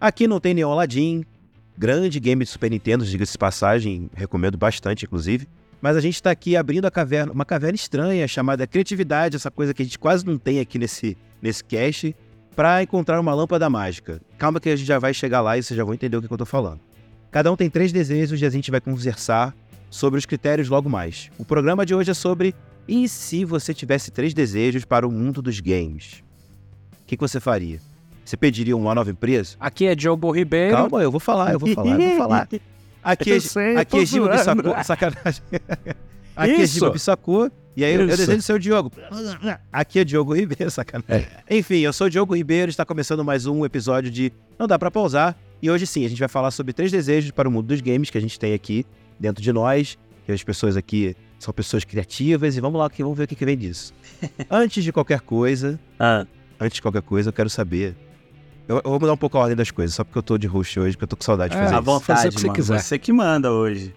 Aqui não tem Neon Aladdin, grande game de Super Nintendo, diga-se de passagem, recomendo bastante, inclusive. Mas a gente está aqui abrindo a caverna, uma caverna estranha chamada criatividade, essa coisa que a gente quase não tem aqui nesse, nesse cast, para encontrar uma lâmpada mágica. Calma que a gente já vai chegar lá e vocês já vão entender o que, eu tô falando. Cada um tem três desejos e a gente vai conversar sobre os critérios logo mais. O programa de hoje é sobre e se você tivesse três desejos para o mundo dos games? O que, que você faria? Você pediria uma nova empresa? Aqui é Diogo Ribeiro. Calma, eu vou falar, eu vou falar, eu vou falar. Aqui é, sei, aqui tô é zoando. Bissacô, sacanagem. Aqui é Isso. Giba Bissacô, e aí eu, desejo ser o Diogo. Aqui é Diogo Ribeiro, sacanagem. Enfim, eu sou o Diogo Ribeiro, está começando mais um episódio de Não Dá Pra Pausar. E hoje sim, a gente vai falar sobre três desejos para o mundo dos games que a gente tem aqui dentro de nós, que as pessoas aqui são pessoas criativas, e vamos lá, vamos ver o que, que vem disso. Antes de qualquer coisa, Ah, antes de qualquer coisa, eu quero saber. Eu, eu vou mudar um pouco a ordem das coisas, só porque eu tô de host hoje, porque eu tô com saudade de É, fazer à isso. vontade, fazer o que você mano. quiser. Você que manda hoje.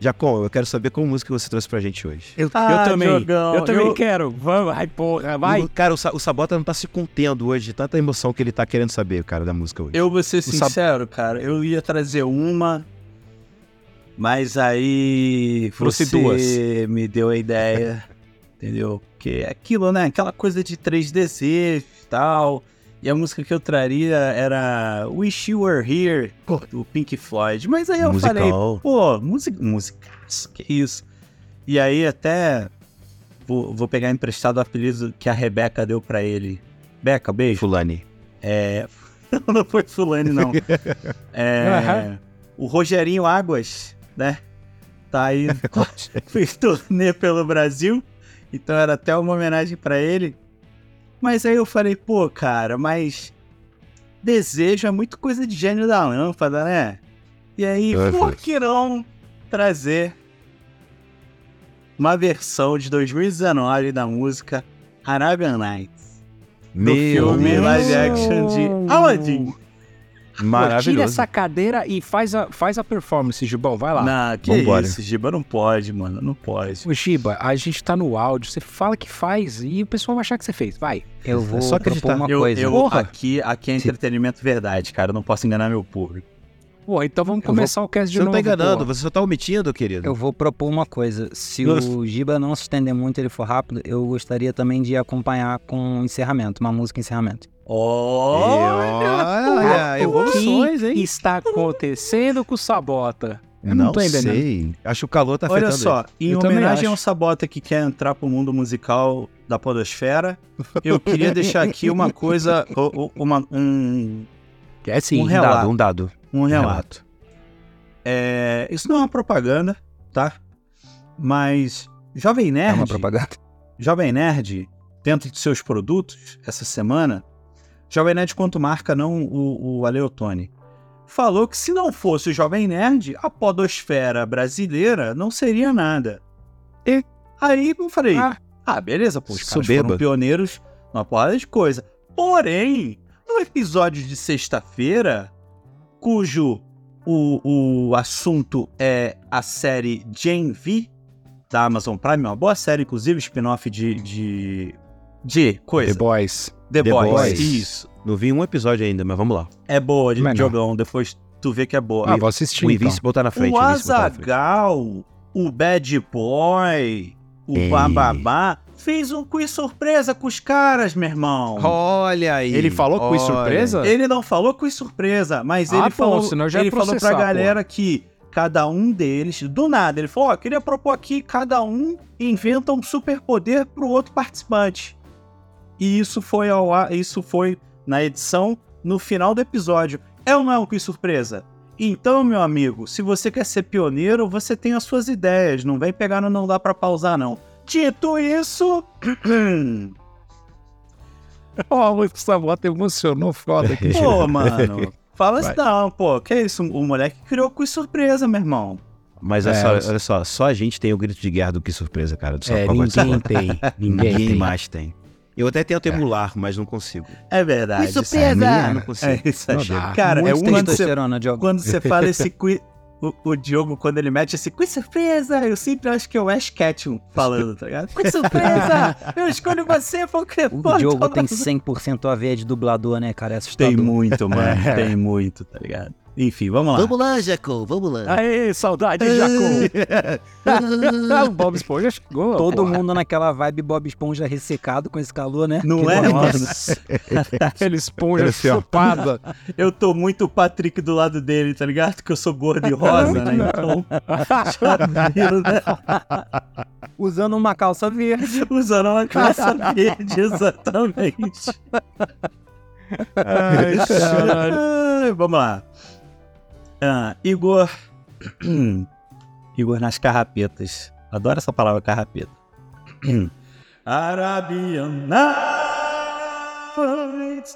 Jacom, eu quero saber qual música você trouxe pra gente hoje. eu, Ah, eu também. Diogão, eu também eu- quero. Vamos, ai, porra, vai. O- Cara, o, o Sabota não tá se contendo hoje, de tanta emoção que ele tá querendo saber, cara, da música hoje. Eu vou ser sab- sincero, cara. Eu ia trazer uma, mas aí Trouxe você duas. me deu a ideia, entendeu? Que é aquilo, né? Aquela coisa de três desejos e tal. E a música que eu traria era Wish You Were Here, do Pink Floyd. Mas aí eu falei, Musical. pô, música, musicaço, que isso. E aí até vou, vou pegar emprestado o apelido que a Rebeca deu pra ele. Beca, beijo. Fulani. É. Não, foi Fulane, não. É. O Rogerinho Águas, né? Tá aí. fez turnê pelo Brasil. Então era até uma homenagem pra ele. Mas aí eu falei, pô, cara, mas. Desejo é muito coisa de gênio da lâmpada, né? E aí, É, por que não trazer uma versão de 2019 da música Arabian Nights? do Meu filme Deus. live action de Aladdin. Tira Maravilhoso. essa cadeira e faz a, faz a performance, Gibão. Vai lá. Não, que Vambora. isso, Giba, não pode, mano, não pode. Ô, Giba, a gente tá no áudio, você fala que faz e o pessoal vai achar que você fez. Vai. Eu vou só propor acreditar. uma Eu, coisa. eu- Porra. aqui, aqui é entretenimento verdade, cara, eu não posso enganar meu público. Pô, então vamos Eu vou- começar o cast de Você não novo. tá enganando, pô. você só tá omitindo, querido. Eu vou propor uma coisa. Se Nossa. o Giba não se estender muito, ele for rápido, eu gostaria também de acompanhar com um encerramento, uma música encerramento. Olha, evoluções, O que hein? está acontecendo com o Sabota? Eu não, tô entendendo. sei. Acho que o calor tá afetando Olha só, em Eu homenagem ao Sabota que quer entrar pro mundo musical da podosfera, eu queria deixar aqui uma coisa, uma, um, É sim. Um ele. Um relato. dado, um dado. um relato. É, isso não é uma propaganda, tá? Mas Jovem É Nerd, uma propaganda. Jovem Nerd, dentro de seus produtos, essa semana, Jovem Nerd quanto marca, não o, o Aleotone, falou que se não fosse o Jovem Nerd, a podosfera brasileira não seria nada. E aí eu falei, Ah. ah, beleza, pô, os caras foram pioneiros numa porrada de coisa. Porém, no episódio de sexta-feira, cujo o, o assunto é a série Gen V, da Amazon Prime, uma boa série, inclusive, spin-off de, de, de coisa. The Boys. The, The Boys. Boys. Isso. Não vi um episódio ainda, mas vamos lá. É boa, de jogão. Depois tu vê que é boa. Ah, vou assistir O então. Invincible tá na frente. o tá. Azagal, o Bad Boy, o Ei. Bababá, fez um quiz surpresa com os caras, meu irmão. Olha aí. Ele falou quiz olha. surpresa? Ele não falou quiz surpresa, mas Ah, ele bom, falou, senão já ele falou pra galera que cada um deles, do nada, ele falou, ó, queria propor aqui, cada um inventa um superpoder pro outro participante. E isso foi ao ar, isso foi na edição no final do episódio. É ou não é um quiz surpresa? Então, meu amigo, se você quer ser pioneiro, você tem as suas ideias, não vem pegar no não dá pra pausar não. Dito isso, Ó, o Sabota emocionou foda aqui. Pô, mano. Fala assim, não, pô. Que isso? O moleque criou com surpresa, meu irmão. Mas É, olha, só, olha só, só a gente tem o grito de guerra do que surpresa, cara. Do É, ninguém tem. Ninguém Ninguém tem. mais tem. Eu até tento emular, mas não consigo. É verdade. Que surpresa! isso aí. Não consigo. É isso aí. Cara, é Muito quando você, Diogo. quando você fala esse quiz. o, o Diogo, quando ele mete assim, com surpresa, eu sempre acho que é o Ash Ketchum falando, tá ligado? Com surpresa, eu escolho você, Pokémon. O Diogo tem 100% a ver de dublador, né, cara? É assustador. Tem muito, mano, tem muito, tá ligado? Enfim, vamos lá. Vamos lá, Jaco, vamos lá. Aê, saudade, Jaco. o Bob Esponja chegou. Todo porra. mundo naquela vibe Bob Esponja ressecado com esse calor, né? Não Que é, nossa. mano? Aquele esponja Assim, chupada. Eu tô muito o Patrick do lado dele, tá ligado? Que eu sou gordo e rosa, né? Então, Chorando, né? Usando uma calça verde. usando uma calça verde, exatamente. Ai. Ah, Vamos lá. Ah, Igor. Igor nas carrapetas. Adoro essa palavra carrapeta. Arabian nights,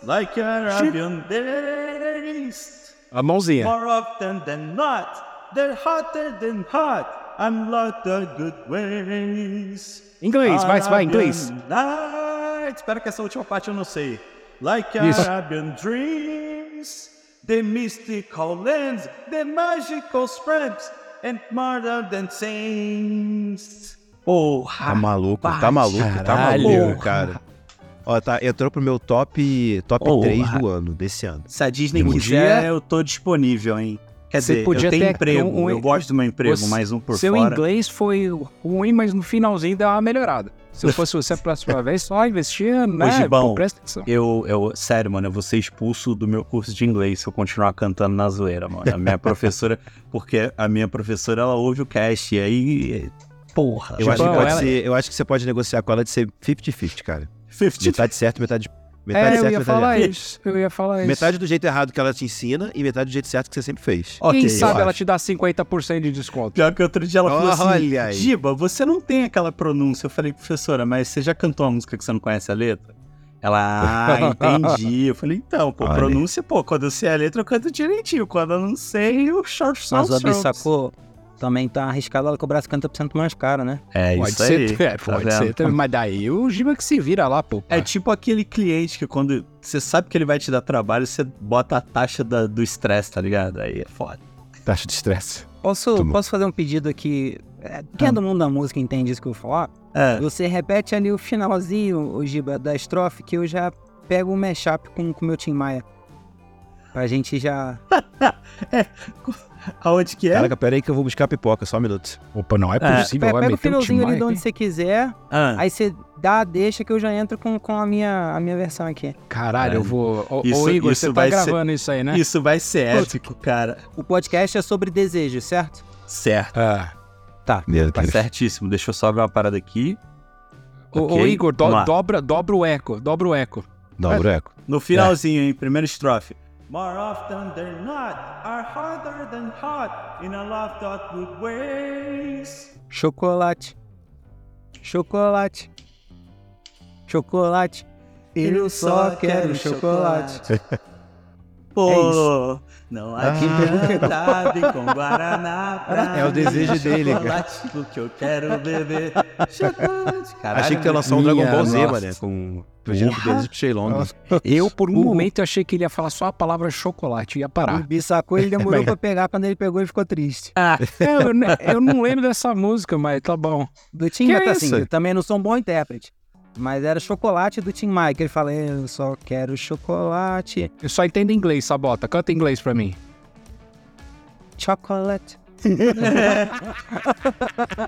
like Arabian days. A mãozinha. More often than not, they're hotter than hot. I'm lot of good ways. Inglês, vai, vai, inglês. Arabian Nights. Espera que essa última parte eu não sei. Like Isso. Arabian dreams, the mystical lands, the magical spreads, and more than saints. Porra! Tá maluco, tá maluco, tá Caralho. maluco, cara. Ó, tá, entrou pro meu top, top Porra. 3 do ano, desse ano. Se a Disney Podia- quiser, eu tô disponível, hein? Quer Você dizer, podia eu tenho ter emprego, um- um- eu gosto do meu emprego, Você- mais um por Seu fora. inglês foi ruim, mas no finalzinho deu uma melhorada. Se eu fosse você a próxima vez, só investia, né? Gibão. Pô, presta atenção. Eu, eu, sério, mano, eu vou ser expulso do meu curso de inglês se eu continuar cantando na zoeira, mano. A minha professora, porque a minha professora, ela ouve o cast, e aí. Porra, Eu acho, que ela- ser, eu acho que você pode negociar com ela de ser 50-50, cara. 50 Metade certo, metade, metade É, eu certo, ia metade falar errado. isso. Eu ia falar isso. Metade do jeito errado que ela te ensina e metade do jeito certo que você sempre fez. Ok, Quem eu sabe ela acho. te dá 50% de desconto. Pior que outro dia ela falou assim: Olha aí. Giba, você não tem aquela pronúncia. Eu falei, professora, mas você já cantou uma música que você não conhece a letra? Ela, ah, entendi. Eu falei, então, pô, Olha pronúncia, pô, quando eu sei a letra, eu canto direitinho. Quando eu não sei, eu short Mas só o Abi sacou. Também tá arriscado ela cobrar 50% mais caro, né? É Pode isso ser, aí. é, tá pode vendo? ser. também, Mas daí o Giba que se vira lá, pô. É tipo aquele cliente que quando você sabe que ele vai te dar trabalho, você bota a taxa da- do estresse, tá ligado? Aí é foda. taxa de estresse. Posso, posso fazer um pedido aqui? É, Quem é do mundo da música entende isso que eu vou falar? É, Você repete ali o finalzinho, o Giba, da estrofe, que eu já pego o mashup com o meu Tim Maia. Pra gente já. aonde que é? Caraca, pera aí que eu vou buscar a pipoca, só um minuto. Opa, não é É, possível. Pe- vai pega o finalzinho ali de onde você quiser. Ah, Aí você dá, deixa que eu já entro com, com a, minha, a minha versão aqui. Caralho, É. eu vou... Ô, Isso- ô, Igor, isso você tá vai ser- gravando isso aí, né? Isso vai ser épico, cara. O podcast é sobre desejo, certo? Certo. Ah. Meu Tá Deus. certíssimo. Deixa eu só ver uma parada aqui. Ô, ô, Ok, Igor, do- dobra, dobra o eco, dobra o eco. Dobra o eco. No finalzinho, hein? Primeira estrofe. More often than not, are harder than hot in a lot of good ways. Chocolate. Chocolate. Chocolate. Eu só quero chocolate. Pô, não Ah. adianta vir com Guaraná pra É o desejo dele, chocolate, o que eu quero beber. Chocolate. Caralho, Achei que ia lançar um Dragon Ball Z, mané, com pro desejo pro Shenlong. Eu, por um O- momento, achei que ele ia falar só a palavra chocolate e ia O parar. Bi sacou, ele demorou pra pegar. Quando ele pegou, ele ficou triste. Ah, É, eu, eu não lembro dessa música, mas tá bom. Do Tim Que Maia, tá assim, eu também não sou um bom intérprete. Mas era chocolate do Tim Maia, que ele fala, eu só quero chocolate. Eu só entendo inglês, Sabota. Canta inglês pra mim. Chocolate.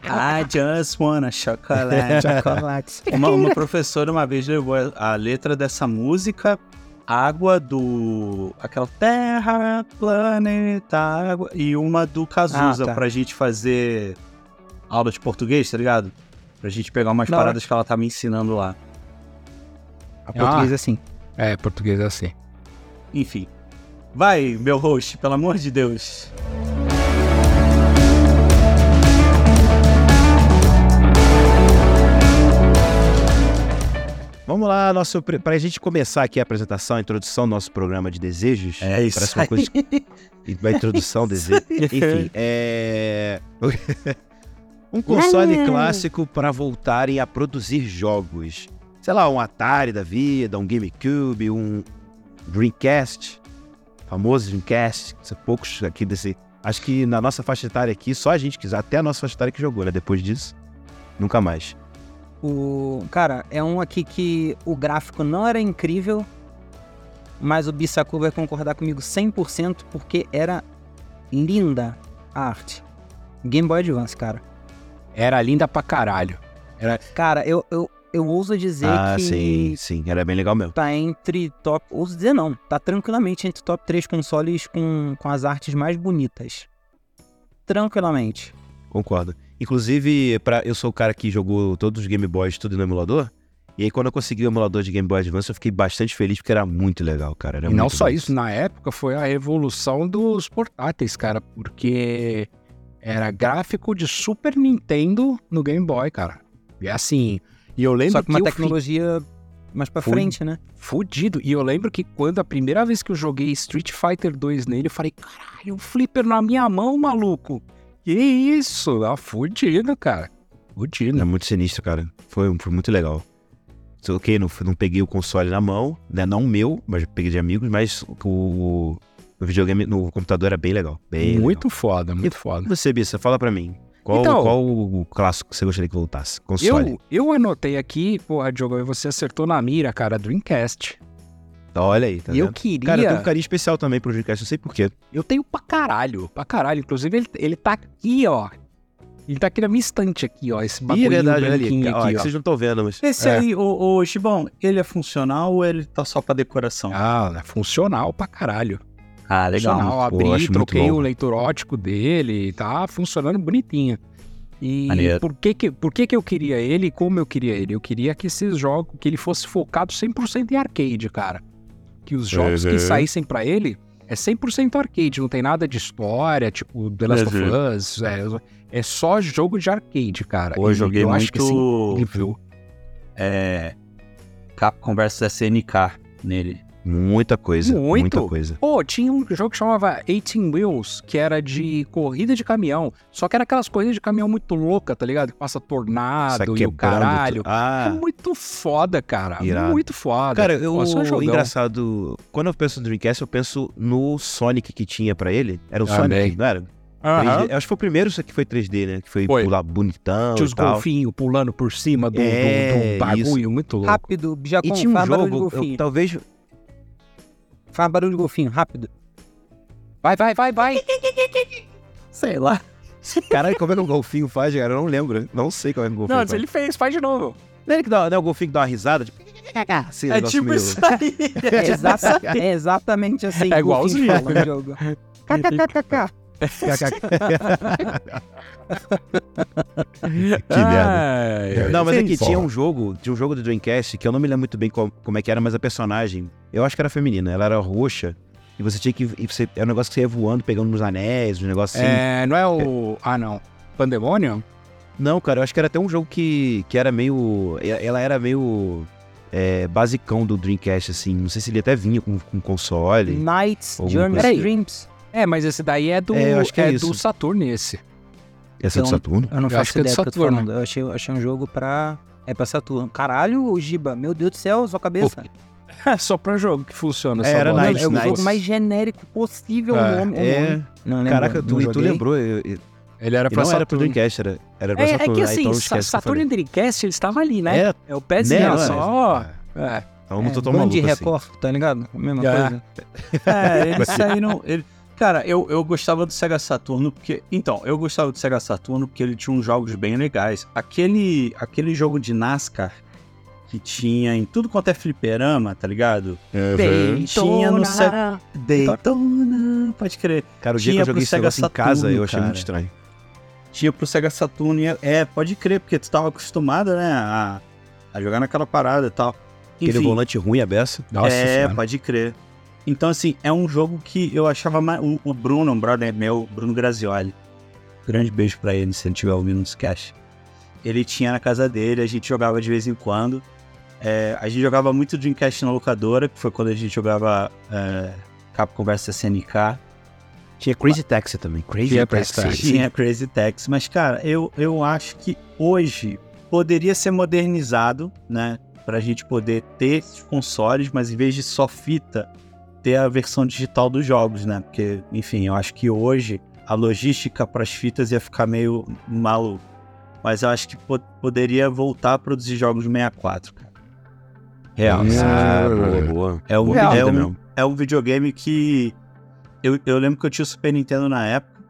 I just wanna chocolate. Chocolate. Uma, uma professora uma vez levou a a letra dessa música, água do. aquela Terra, planeta, água, e uma do Cazuza Ah, tá. pra gente fazer aula de português, tá ligado? Pra gente pegar umas hora. paradas que ela tá me ensinando lá. A português é assim. É, português é assim. Enfim. Vai, meu host, pelo amor de Deus. Vamos lá, nosso, pre- pra gente começar aqui a apresentação, a introdução do nosso programa de desejos. É isso Parece uma aí. coisa. de- Uma introdução, desejo. Enfim, é. Um console clássico para voltarem a produzir jogos. Sei lá, um Atari da vida, um GameCube, um Dreamcast. Famoso Dreamcast. Poucos aqui desse, Acho que na nossa faixa etária aqui, só a gente quis, até a nossa faixa etária que jogou, né? Depois disso, nunca mais. O, cara, é um aqui que o gráfico não era incrível, mas o Bissaku vai concordar comigo 100% porque era linda a arte. Game Boy Advance, cara. Era linda pra caralho. Cara, eu, eu, eu ouso dizer ah, que sim, sim. Era bem legal mesmo. tá entre top. Ouso dizer não, tá tranquilamente entre top 3 consoles com, com as artes mais bonitas. Tranquilamente. Concordo. Inclusive, pra, eu sou o cara que jogou todos os Game Boys tudo no emulador. E aí, quando eu consegui o emulador de Game Boy Advance, eu fiquei bastante feliz porque era muito legal, cara. Era e não só isso, na época foi a revolução dos portáteis, cara, porque era gráfico de Super Nintendo no Game Boy, cara. E assim, e eu lembro Só que uma fi- tecnologia mais pra Foi. frente, né? fudido. E eu lembro que quando a primeira vez que eu joguei Street Fighter 2 nele, eu falei, caralho, um flipper na minha mão, maluco. Que isso? Ah, fudido, cara. Fudido. É muito sinistro, cara. Foi, foi muito legal. Que não, não peguei o console na mão, né? Não o meu, mas peguei de amigos, mas o, o, o videogame no computador era bem legal. Bem muito foda, muito E foda. legal. Você, Bissa, fala pra mim. Qual, Então- qual o clássico que você gostaria que voltasse? Console. Eu, eu anotei aqui, porra, Diogo, você acertou na mira, cara, Dreamcast. Olha aí, tá e eu vendo? queria. Cara, eu tenho um carinho especial também pro Dreamcast, não sei porquê. Eu tenho pra caralho, pra caralho. Inclusive, ele, ele tá aqui, ó. Ele tá aqui na minha estante aqui, ó. Esse bagulho verdade, ali. Ó, aqui, ó. vocês não estão vendo, mas... Esse É. aí, ô, ô Gibão, ele é funcional ou ele tá só pra decoração? Ah, é funcional pra caralho. Ah, Funcional, Pô, abri, muito troquei o leitor ótico dele, tá funcionando bonitinho. E Maneiro. por que que, por que que eu queria ele e como eu queria ele? Eu queria que esses jogos, que ele fosse focado 100% em arcade, cara. Que os jogos que Uhum. saíssem pra ele é 100% arcade, não tem nada de história, tipo The Last of Us, é, é só jogo de arcade, cara. Pô, eu joguei eu acho que muito incrível. é, Capcom vs SNK nele. Muita coisa, Muito? muita coisa. Pô, tinha um jogo que chamava 18 Wheels, que era de corrida de caminhão. Só que era aquelas coisas de caminhão muito louca, tá ligado? Que passa tornado Sai e o caralho. tudo. Ah, É muito foda, cara. Irado. Muito foda. Cara, eu, Pô, só um engraçado, quando eu penso no Dreamcast, eu penso no Sonic que tinha pra ele. Era o Também. Sonic, não era? Aham. 3D. Eu acho que foi o primeiro isso que foi 3D, né? Que foi, Foi. pular bonitão Tinha os e tal. golfinhos pulando por cima do, do- É, do bagulho, muito louco. Rápido, E Jacon, tinha um jogo, golfinho. eu, talvez... Faz barulho de golfinho, rápido. Vai, vai, vai, vai. Sei lá. Caralho, como é que o golfinho faz, cara? Eu não lembro. Não sei como é que o golfinho Não, faz. ele fez, faz de novo. Não é, ele que dá, não é o golfinho que dá uma risada? Tipo... Assim, É negócio tipo meio- isso aí. É, exata- é exatamente assim. É igualzinho. fala no jogo. KKKK. que merda. Não, mas é que tinha um jogo, tinha um jogo do Dreamcast que eu não me lembro muito bem qual- como é que era, mas a personagem, eu acho que era feminina, ela era roxa. E você tinha que. E você, é um negócio que você ia voando, pegando nos anéis, um negócio assim. É, não é o... Ah, não. Pandemonium? Não, cara, eu acho que era até um jogo que, que era meio. Ela era meio. É, basicão do Dreamcast, assim. Não sei se ele até vinha com, com console. Nights, coisa assim. Dreams. É, mas esse daí é do, É, eu acho que é é do Saturno esse. Essa é do Então- Saturno? Eu não Eu acho faço que é do ideia do que eu tô Saturno. falando. Eu achei, eu achei um jogo pra... É pra Saturno. Caralho, o Giba. Meu Deus do céu, sua cabeça. É só pra jogo que funciona. É, era bola. É o jogo mais genérico possível. É, o nome, o É. nome. Não lembro, Caraca, tu, e tu lembrou. eu- eu- Ele era pra não era pro. Dreamcast, era, era pra É, é Saturno. que né? assim, então Sa- esquece que eu Saturno falei. e Dreamcast, eles estavam ali, né? É, É o pezinho, né, só. é. É. Então não tô É, tão Band maluco assim. Record, tá ligado? A mesma É. coisa. É, eles saíram. Ele... Cara, eu, eu gostava do Sega Saturno porque. Então, eu gostava do Sega Saturno porque ele tinha uns jogos bem legais. Aquele, aquele jogo de NASCAR que tinha em tudo quanto é fliperama, tá ligado? Tinha no Sega. Daytona, pode crer. Cara, o dia que Tinha eu joguei Sega negócio em casa, Saturno, eu achei cara. muito estranho. Tinha pro Sega Saturno. e é- É, pode crer, porque tu tava acostumado, né, a, a jogar naquela parada e tal. Aquele Enfim, volante ruim a beça. Nossa é, senhora. pode crer. Então, assim, é um jogo que eu achava mais. O, o Bruno, um brother meu, Bruno Grazioli. Grande beijo pra ele, se ele estiver ouvindo nos cash. Ele tinha na casa dele, a gente jogava de vez em quando. É, a gente jogava muito Dreamcast na locadora, que foi quando a gente jogava é, Capcom vs SNK. Tinha Crazy Taxi também. Crazy Tinha Taxi. Crazy Taxi. Tinha Crazy Taxi. Mas, cara, eu, eu acho que hoje poderia ser modernizado, né? Pra gente poder ter consoles, mas em vez de só fita, ter a versão digital dos jogos, né? Porque, enfim, eu acho que hoje a logística para as fitas ia ficar meio maluco. Mas eu acho que po poderia voltar a produzir jogos do 64, cara. Real. Ah, boa, boa. É um, Boa é, um, é um videogame que. Eu, eu lembro que eu tinha o Super Nintendo na época.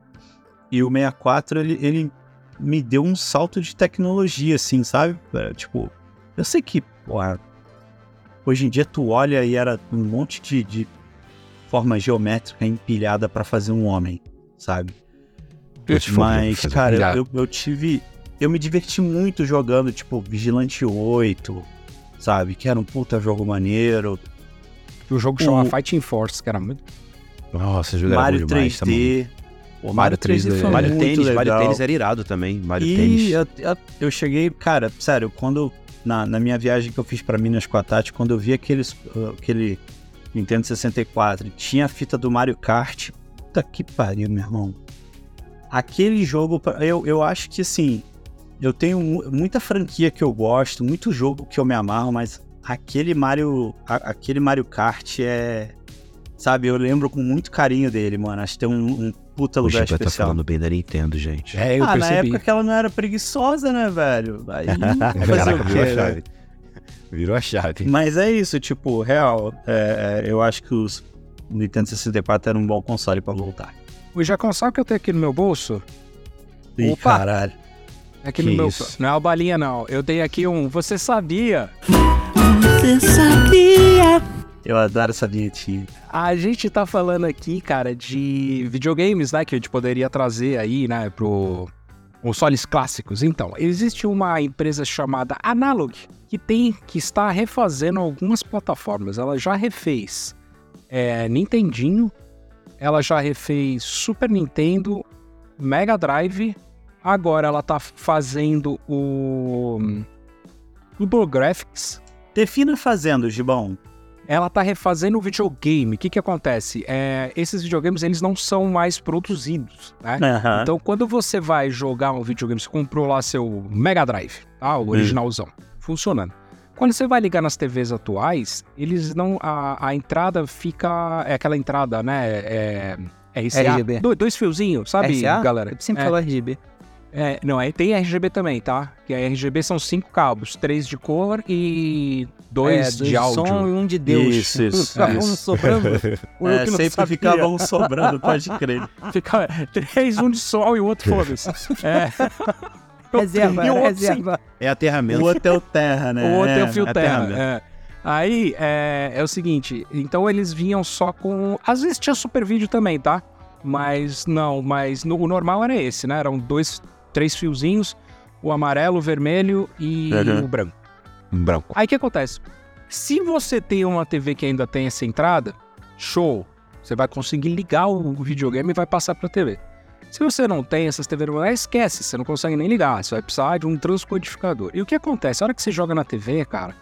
E o 64, ele, ele me deu um salto de tecnologia, assim, sabe? É, Tipo, eu sei que, porra, hoje em dia tu olha e era um monte de, de forma geométrica empilhada pra fazer um homem, sabe? Mas, fazer- cara, eu, eu tive. Eu me diverti muito jogando, tipo, Vigilante 8, sabe? Que era um puta jogo maneiro. O jogo chama O- Fighting Force, que era muito. Nossa, jogo era Mario bom demais, tá maluco. 3D. Pô, Mario 3D, foi Mario muito Tênis, Mario. Tênis era irado também. Mario E Tênis. eu, eu- eu cheguei, cara, sério, quando. Na, na minha viagem que eu fiz pra Minas com a Tati, quando eu vi aqueles, uh, aquele Nintendo 64 e tinha a fita do Mario Kart, puta que pariu, meu irmão. Aquele jogo, eu, eu acho que assim, eu tenho mu- muita franquia que eu gosto, muito jogo que eu me amarro, mas aquele Mario, a- aquele Mario Kart é. Sabe, eu lembro com muito carinho dele, mano. Acho que tem um, um puta O lugar Giba tá especial. falando bem da Nintendo, gente. É, eu ah, na percebi. época que ela não era preguiçosa, né, velho? Aí, fazer Caraca, o quê, né? Virou a chave. Mas é isso, tipo, real. é, é, eu acho que os Nintendo 64 era um bom console pra voltar. O Jacão, sabe o que eu tenho aqui no meu bolso? Ih, Opa! caralho. Aqui Que no meu. isso? Não é uma balinha, não. Eu tenho aqui um. Você sabia? Eu adoro essa vinhetinha. A gente tá falando aqui, cara, de videogames, né? Que a gente poderia trazer aí, né, pro consoles clássicos. Então, existe uma empresa chamada Analog que tem que está refazendo algumas plataformas. Ela já refez é, Nintendinho, ela já refez Super Nintendo, Mega Drive. Agora ela tá fazendo o TurboGrafx, Defina fazendo, Gibão. Ela tá refazendo o videogame. O que que acontece? É, esses videogames, eles não são mais produzidos, né? Aham. Então, quando você vai jogar um videogame, você comprou lá seu Mega Drive, tá? O originalzão, funcionando. Quando você vai ligar nas TVs atuais, eles não... A, a entrada fica... É aquela entrada, né? É... RCA. RGB. Do- dois fiozinhos, sabe, RCA? galera? Eu sempre É. falo RGB. É, não, aí tem RGB também, tá? Que a RGB são cinco cabos, três de cor e dois É, de áudio. som e um de Deus. Isso, isso, Ficava um isso. sobrando. O eu É, sempre sabia. ficava um sobrando, pode crer. Fica três, um de sol e o outro foda-se. É. Reserva, E o outro reserva. É O aterramento. outro é o Terra, né? O outro é, o fio terra. aterramento. É. Aí é, é o seguinte, então eles vinham só com. Às vezes tinha super vídeo também, tá? Mas não, mas no- o normal era esse, né? Eram dois, três fiozinhos, o amarelo, o vermelho e Uhum. o branco. Branco. Aí o que acontece? Se você tem uma TV que ainda tem essa entrada, show. Você vai conseguir ligar o videogame e vai passar pra TV. Se você não tem essas TV normais, esquece, você não consegue nem ligar. Você vai precisar de um transcodificador. E o que acontece? A hora que você joga na TV, cara,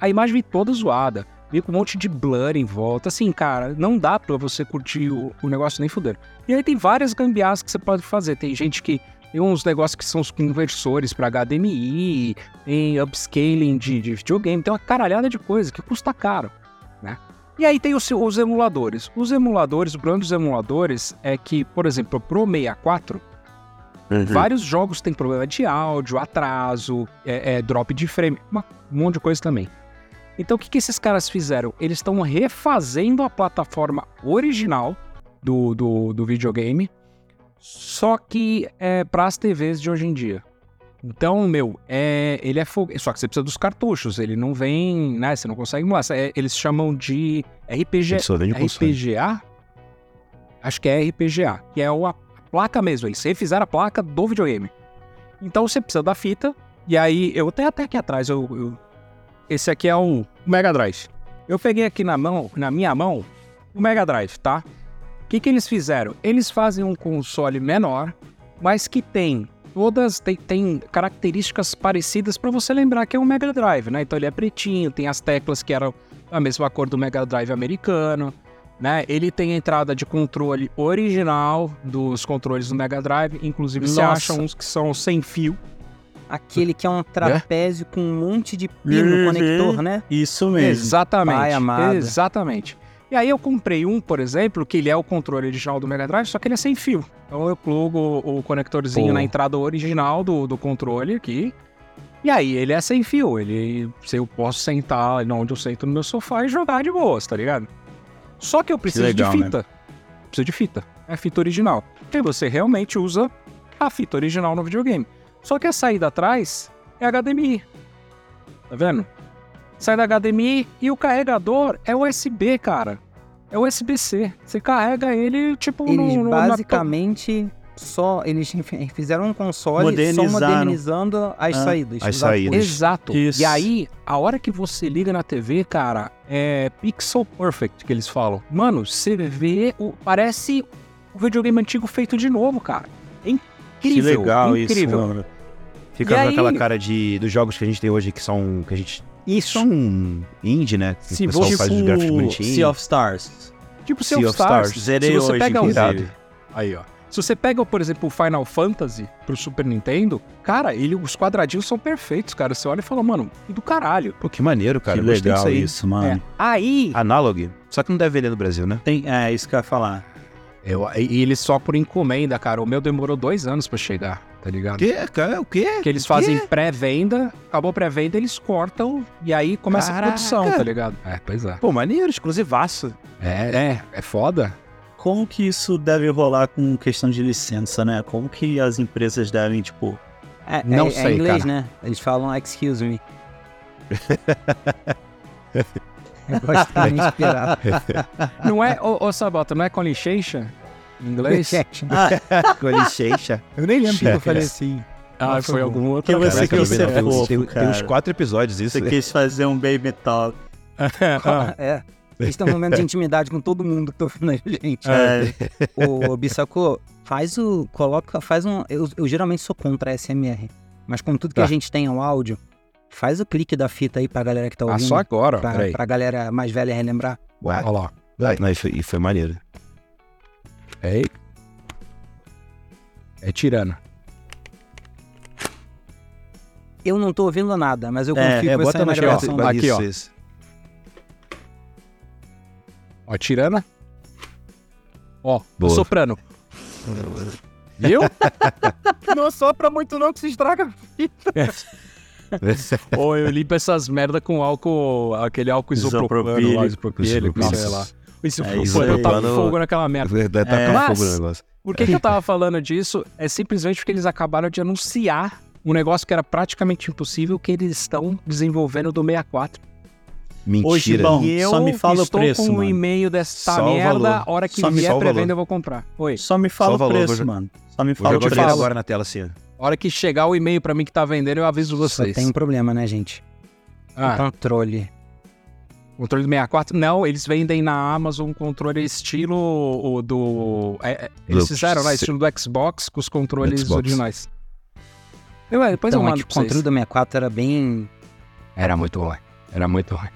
a imagem vem toda zoada. Vem com um monte de blur em volta. Assim, cara, não dá pra você curtir o, o negócio nem fuder. E aí tem várias gambiarras que você pode fazer. Tem gente que tem uns negócios que são os conversores pra HDMI, tem upscaling de, de videogame, tem uma caralhada de coisa que custa caro, né? E aí tem os, os emuladores. Os emuladores, o problema dos emuladores é que, por exemplo, pro 64, Uhum. vários jogos têm problema de áudio, atraso, é, é, drop de frame, uma- um monte de coisa também. Então o que, que esses caras fizeram? Eles estão refazendo a plataforma original do, do, do videogame, só que é para as TVs de hoje em dia. Então, meu, é, ele é fo... Só que você precisa dos cartuchos, ele não vem, né? Você não consegue emular. É, eles chamam de RPG. RPGA? Acho que é RPGA, que é a placa mesmo. Eles refizeram a placa do videogame. Então você precisa da fita. E aí, eu tenho até aqui atrás. Eu, eu- esse aqui é o Mega Drive. Eu peguei aqui na mão, na minha mão, o Mega Drive, tá? O que, que eles fizeram? Eles fazem um console menor, mas que tem todas tem, tem características parecidas para você lembrar que é um Mega Drive, né? Então ele é pretinho, tem as teclas que eram a mesma cor do Mega Drive americano, né? Ele tem a entrada de controle original dos controles do Mega Drive, inclusive você Nossa. acha uns que são sem fio. Aquele que é um trapézio com um monte de pino Uhum. conector, né? Isso mesmo. Exatamente. Pai amado. Exatamente. E aí eu comprei um, por exemplo, que ele é o controle original do Mega Drive, só que ele é sem fio. Então eu plugo o, conectorzinho Pô. na entrada original do, do controle aqui. E aí ele é sem fio. Ele. Se eu posso sentar onde eu sento no meu sofá e jogar de boas, tá ligado? Só que eu preciso legal, de né? fita. Preciso de fita. É fita original. Porque você realmente usa a fita original no videogame. Só que a saída atrás é HDMI. Tá vendo? Sai da HDMI e o carregador é USB, cara. É USB-C. Você carrega ele, tipo, Eles no, no, na- basicamente só. Eles fizeram um console só modernizando as Ah, saídas. as saídas. Exato. Isso. E aí, a hora que você liga na TV, cara, é pixel perfect que eles falam. Mano, você vê, o, parece o videogame antigo feito de novo, cara. É Que incrível. legal incrível. isso, mano. Fica E com aí- aquela cara de, dos jogos que a gente tem hoje, que são. que a gente. Isso. São indie, né? Que Se o pessoal você faz os gráficos bonitinhos. Sea of Stars. Tipo Sea Sea of Stars. Stars. Zerei Se você hoje, pega um inclusive. Aí, ó. Se você pega, por exemplo, o Final Fantasy pro Super Nintendo, cara, ele, os quadradinhos são perfeitos, cara. Você olha e fala, mano, do caralho. Pô, que maneiro, cara. que legal disso aí. isso, mano. É. Aí, Analog. Só que não deve vender no Brasil, né? Tem, é, isso que eu ia falar. eu, e ele só por encomenda, cara. O meu demorou dois anos pra chegar, tá ligado? O quê, cara? O quê? Que eles fazem pré-venda, acabou pré-venda, eles cortam e aí começa Caraca. a produção, tá ligado? É, pois é. Pô, maneiro, exclusivaço. É, é, é foda. Como que isso deve rolar com questão de licença, né? Como que as empresas devem, tipo... É, Não é, é sei, inglês, cara. né? Eles falam excuse me. Eu gosto de me inspirar. Não é, ô, ô Sabota, não é com licença em inglês? Com licença. Eu nem lembro que eu falei assim. Ah, foi algum outro. Que você que você é fofo, tem- tem uns quatro episódios isso. Você quis fazer um baby talk. Ah, é. Eles estão momento de intimidade com todo mundo que tá ouvindo a gente. É, Ô, Bissacô, faz o. Coloca. Faz um. Eu, eu geralmente sou contra a SMR. Mas como tudo que Tá. a gente tem é um áudio, faz o clique da fita aí pra galera que tá ah, ouvindo. só agora, ó, pra, galera mais velha relembrar. Ué, Olha lá. Não, e foi, e foi maneiro. É, é tirana. Eu não tô ouvindo nada, mas eu É, confio É, que mais gravação. perto. Aqui, Isso, ó. isso. Ó, tirana. Ó, Boa. o soprano. Viu? não sopra muito não que se estraga. Ô, eu limpo essas merda com álcool, aquele álcool isopropano lá, isopropílico, Isopropílico. sei lá. O isopropano isso aí. tá Isopropano- fogo naquela merda. Deve É. fogo no Mas- negócio. Por que, que eu tava falando disso? É simplesmente porque eles acabaram de anunciar um negócio que era praticamente impossível que eles estão desenvolvendo do 64. Hoje, Mentira. bom, e eu só me fala o estou preço, com um mano. e-mail dessa Só o merda, hora que Só me- vier só o pré-venda valor. eu vou comprar. Oi. Só me fala Só o o valor, preço, mano. Só me fala o o preço falo. agora na tela assim. ó. A hora que chegar o e-mail pra mim que tá vendendo, eu aviso Só vocês. tem um problema, né, gente? Ah, Controle. Controle do 64? Não, eles vendem na Amazon um controle estilo o do... é, é, eles Do- fizeram, né? se- Estilo do Xbox com os controles Xbox. originais. Eu, é, depois então, eu é mando que o controle do 64 era bem. Era muito ruim. Era muito ruim.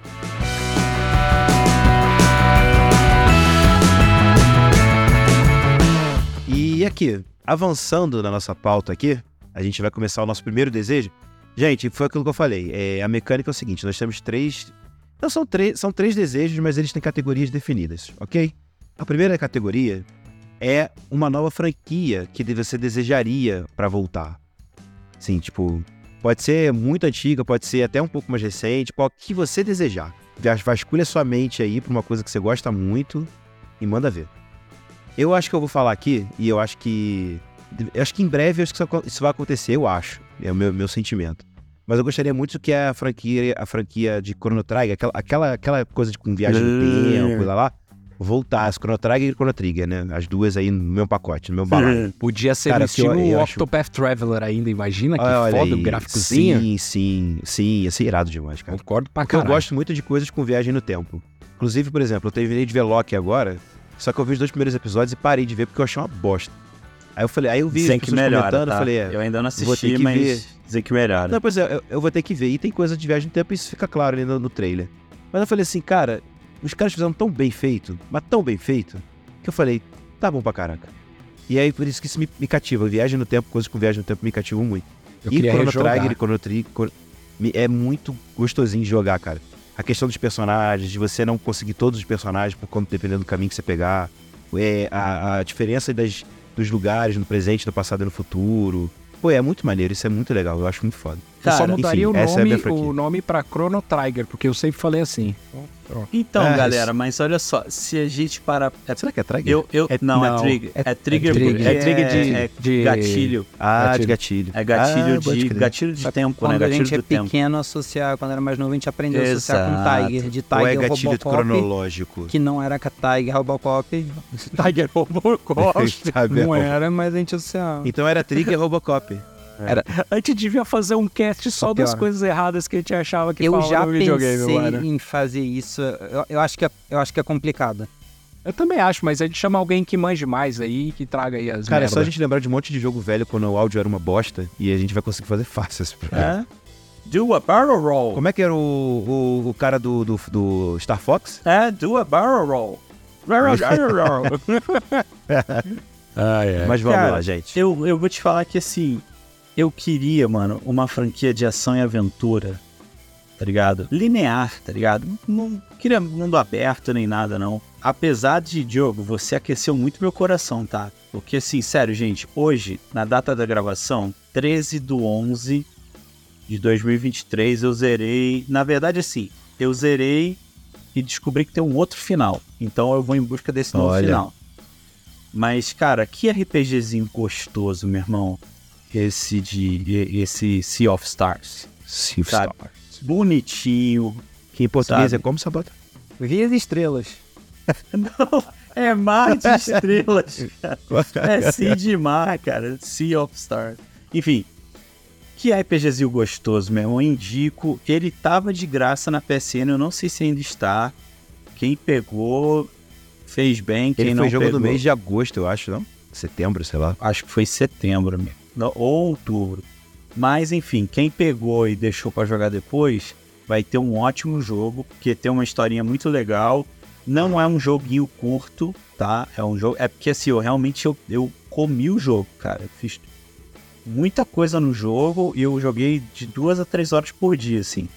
E aqui, avançando na nossa pauta aqui, a gente vai começar o nosso primeiro desejo. Gente, foi aquilo que eu falei. É, a mecânica é o seguinte: nós temos três. Não são três, são três desejos, mas eles têm categorias definidas, ok? A primeira categoria é uma nova franquia que você desejaria pra voltar. Sim, tipo, pode ser muito antiga, pode ser até um pouco mais recente, qual que você desejar. Vas- Vasculha sua mente aí pra uma coisa que você gosta muito e manda ver. Eu acho que eu vou falar aqui, e eu acho que. Eu acho que em breve acho que isso vai acontecer, eu acho. É o meu, meu sentimento. Mas eu gostaria muito que a franquia, a franquia de Chrono Trigger, aquela, aquela, aquela coisa de, com viagem no tempo e lá, lá, voltasse. Chrono Trigger e Chrono Trigger, né? As duas aí no meu pacote, no meu balaio. Podia ser Cara, eu- estilo eu acho- Octopath Traveler ainda, imagina que Olha, olha foda o gráficozinho. Sim, sim, sim. Ia ser irado demais, cara. Concordo pra Porque eu caralho. gosto muito de coisas com viagem no tempo. Inclusive, por exemplo, eu terminei de ver Loki agora, só que eu vi os dois primeiros episódios e parei de ver porque eu achei uma bosta. Aí eu falei, aí eu vi Dizem as que pessoas melhora, comentando, tá? eu falei, é, Eu ainda não vou ter assisti, que mas ver. Dizem que melhora. Não, pois é, eu, eu vou ter que ver. E tem coisa de viagem no tempo e isso fica claro ali no, no trailer. Mas eu falei assim, cara, os caras fizeram tão bem feito, mas tão bem feito, que eu falei, tá bom pra caraca. E aí, por isso que isso me, me cativa. Viagem no tempo, coisas com viagem no tempo me cativam muito. Eu e Chrono. Trigger e Chrono Trigger é muito gostosinho de jogar, cara. a questão dos personagens, de você não conseguir todos os personagens por conta dependendo do caminho que você pegar, é, a, a diferença das, dos lugares no presente, no passado e no futuro. Pô, é muito maneiro, isso é muito legal, eu acho muito foda. Eu só Cara, mudaria enfim, o é a nome, o nome pra Chrono Trigger, porque eu sempre falei assim. Pronto. Então, É, galera, mas olha só, se a gente parar. É, Será que é Trigger? eu, eu, É- não, não, é trigger. é- É, trigger, é trigger. porque É trigger de- é de- gatilho. Ah, de Gatilho. É gatilho Ah, de gatilho de tempo, né? Quando a Gatilho gente é tempo. pequeno, associar, quando era mais novo, a gente aprendeu a associar Exato. com Tiger. De Ou é Tiger gatilho Robocop, cronológico? que não era com a Tiger Robocop. Tiger Robocop. Não era, mas a gente associava. Então era Trigger Robocop. A gente devia fazer um cast só das pior. coisas erradas que a gente achava que Eu já no videogame, pensei em fazer isso. Eu, eu acho que é, eu acho que é complicado. Eu também acho, mas a gente chama alguém que manje mais aí, que traga aí as Cara, é só a merda. gente lembrar de um monte de jogo velho quando o áudio era uma bosta e a gente vai conseguir fazer fácil esse programa. É. Do a barrel roll. Como é que era o, o, o cara do, do, do Star Fox? É, do a barrel roll. Ah, é. Mas vamos Cara, lá, gente. Eu, eu vou te falar que assim, eu queria, mano, uma franquia de ação e aventura, tá ligado? Linear, tá ligado? Não queria mundo aberto nem nada, não. Apesar de, Diogo, você aqueceu muito meu coração, tá? Porque, assim, sério, gente, hoje, na data da gravação, 13 do 11 de 2023, eu zerei. Na verdade, assim, eu zerei e descobri que tem um outro final. Então eu vou em busca desse novo Olha. final. Mas, cara, que RPGzinho gostoso, meu irmão. Esse de. Esse Sea of Stars. Sea of Sabe? Stars. Bonitinho. Que em português Sabe? é como, Sabota? Vi as estrelas. Não, é mar de estrelas. cara. É Sea de mar, cara. Sea of Stars. Enfim. Que RPGzinho gostoso, meu irmão. Eu indico. Ele tava de graça na PSN. Eu não sei se ainda está. Quem pegou, fez bem. Quem Ele não foi jogo pegou, do mês de agosto, eu acho, não? Setembro, sei lá. acho que foi setembro mesmo, Não, ou outubro. Mas enfim, quem pegou e deixou pra jogar depois vai ter um ótimo jogo, porque tem uma historinha muito legal. Não é um joguinho curto, tá? É um jogo. É porque assim, eu realmente eu, eu comi o jogo, cara. Eu fiz muita coisa no jogo e eu joguei de duas a três horas por dia, assim.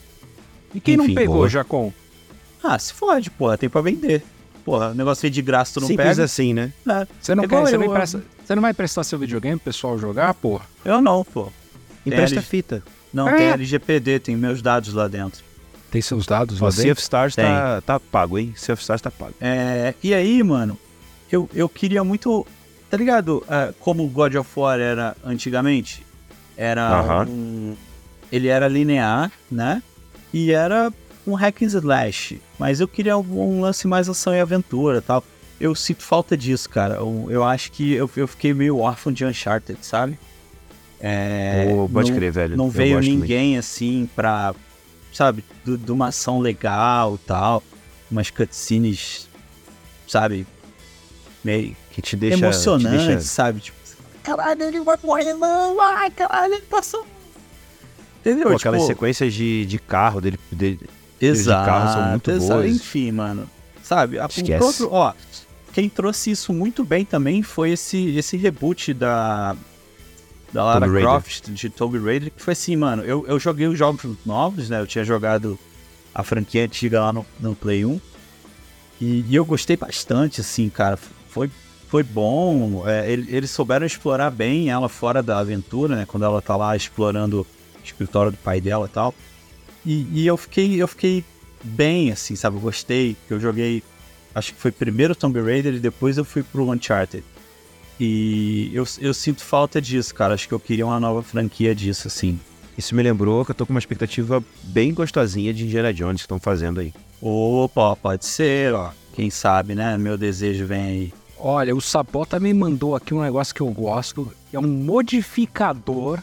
E quem Enfim, não pegou, boa. Jacon? Ah, se fode, porra, tem pra vender. Porra, o negócio de graça, tu não Simples pega. assim, né? É, Você não, Igual quer, você, eu, não empresta- você não vai prestar seu videogame pro pessoal jogar, porra? eu não, pô. Empresta fita. Não, É. tem LGPD, tem meus dados lá dentro. Tem seus dados lá Sea dentro? of Stars tá, tá pago, hein? Sea of Stars tá pago. É, e aí, mano, eu, eu queria muito. Tá ligado? É, como o God of War era antigamente? Era Aham. um. Ele era linear, né? E era um hack and slash. Mas eu queria um lance mais ação e aventura tal. Eu sinto falta disso, cara. Eu, eu acho que eu, eu fiquei meio órfão de Uncharted, sabe? É, Ô, pode não- crer, velho. Não Eu veio gosto muito. ninguém assim pra, sabe, de uma ação legal e tal, umas cutscenes, sabe, meio Que te deixa... emocionante, Te deixa... sabe? Tipo, caralho, ele vai morrer, não, ai, caralho, ele passou. Entendeu? Pô, aquelas tipo, sequências de, de carro dele, dele- exato, de carro são muito exato. boas. Enfim, mano, sabe? A, o próprio, ó, quem trouxe isso muito bem também foi esse, esse reboot da da Lara Tomb Raider. Croft, de Tomb Raider, que foi assim, mano, eu, eu joguei os jogos novos, né? Eu tinha jogado a franquia antiga lá no, no Play 1. E, e eu gostei bastante, assim, cara. Foi, foi bom. É, ele- eles souberam explorar bem ela fora da aventura, né? Quando ela tá lá explorando o escritório do pai dela e tal. E, e eu fiquei, eu fiquei bem, assim, sabe? Eu gostei. Eu joguei. Acho que foi primeiro Tomb Raider e depois eu fui pro Uncharted. E eu, eu sinto falta disso, cara. Acho que eu queria uma nova franquia disso, assim. Isso me lembrou que eu tô com uma expectativa bem gostosinha de Indiana Jones que estão fazendo aí. Opa, pode ser, ó. Quem sabe, né? Meu desejo vem aí. Olha, o Sabota me mandou aqui um negócio que eu gosto, que é um modificador.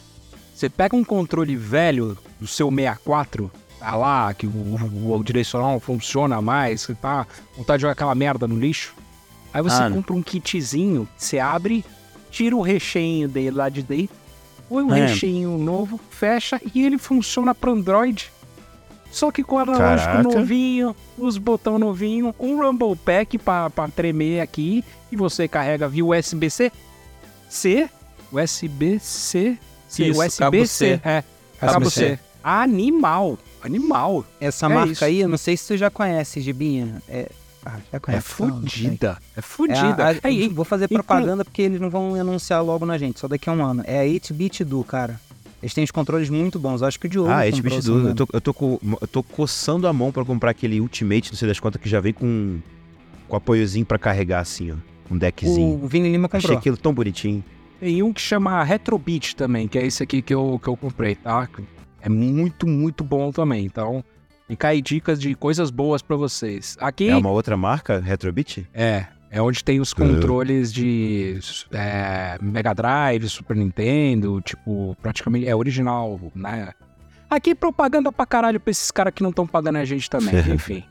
Você pega um controle velho do seu 64, tá lá, que o, o- o direcional não funciona mais, você tá vontade de jogar aquela merda no lixo. Aí você Ah, compra um kitzinho, você abre, tira o recheio dele lá de dentro, põe um É. recheio novo, fecha e ele funciona para Android. Só que com o analógico novinho, os botão novinho, um Rumble Pack pra, pra tremer aqui e você carrega via USB-C. C, USB-C, USB-C, é, Cabo cabo C. C. Animal, animal. Essa É marca isso. aí, eu não sei se você já conhece, Gibinha. É, ah, já É conhece. não, sei. fudida. É É fudida. a- a- É, e- vou fazer propaganda porque eles não vão anunciar logo na gente, só daqui a um ano. É a 8-bit do, cara. Eles têm os controles muito bons. Acho que o Diogo Ah, comprou, HBT se não me do. Eu tô, eu, tô co- eu tô coçando a mão pra comprar aquele Ultimate, não sei das contas, que já vem com, com apoiozinho pra carregar assim, ó. Um deckzinho. O Vini Lima Achei comprou. aquilo tão bonitinho. Tem um que chama Retrobit também, que é esse aqui que eu, que eu comprei, tá? É muito, muito bom também. Então, fica aí dicas de coisas boas pra vocês. Aqui É uma outra marca, Retrobit? é, é onde tem os controles de é, Mega Drive, Super Nintendo, tipo, praticamente é original, né? Aqui propaganda pra caralho pra esses caras que não estão pagando a gente também, enfim.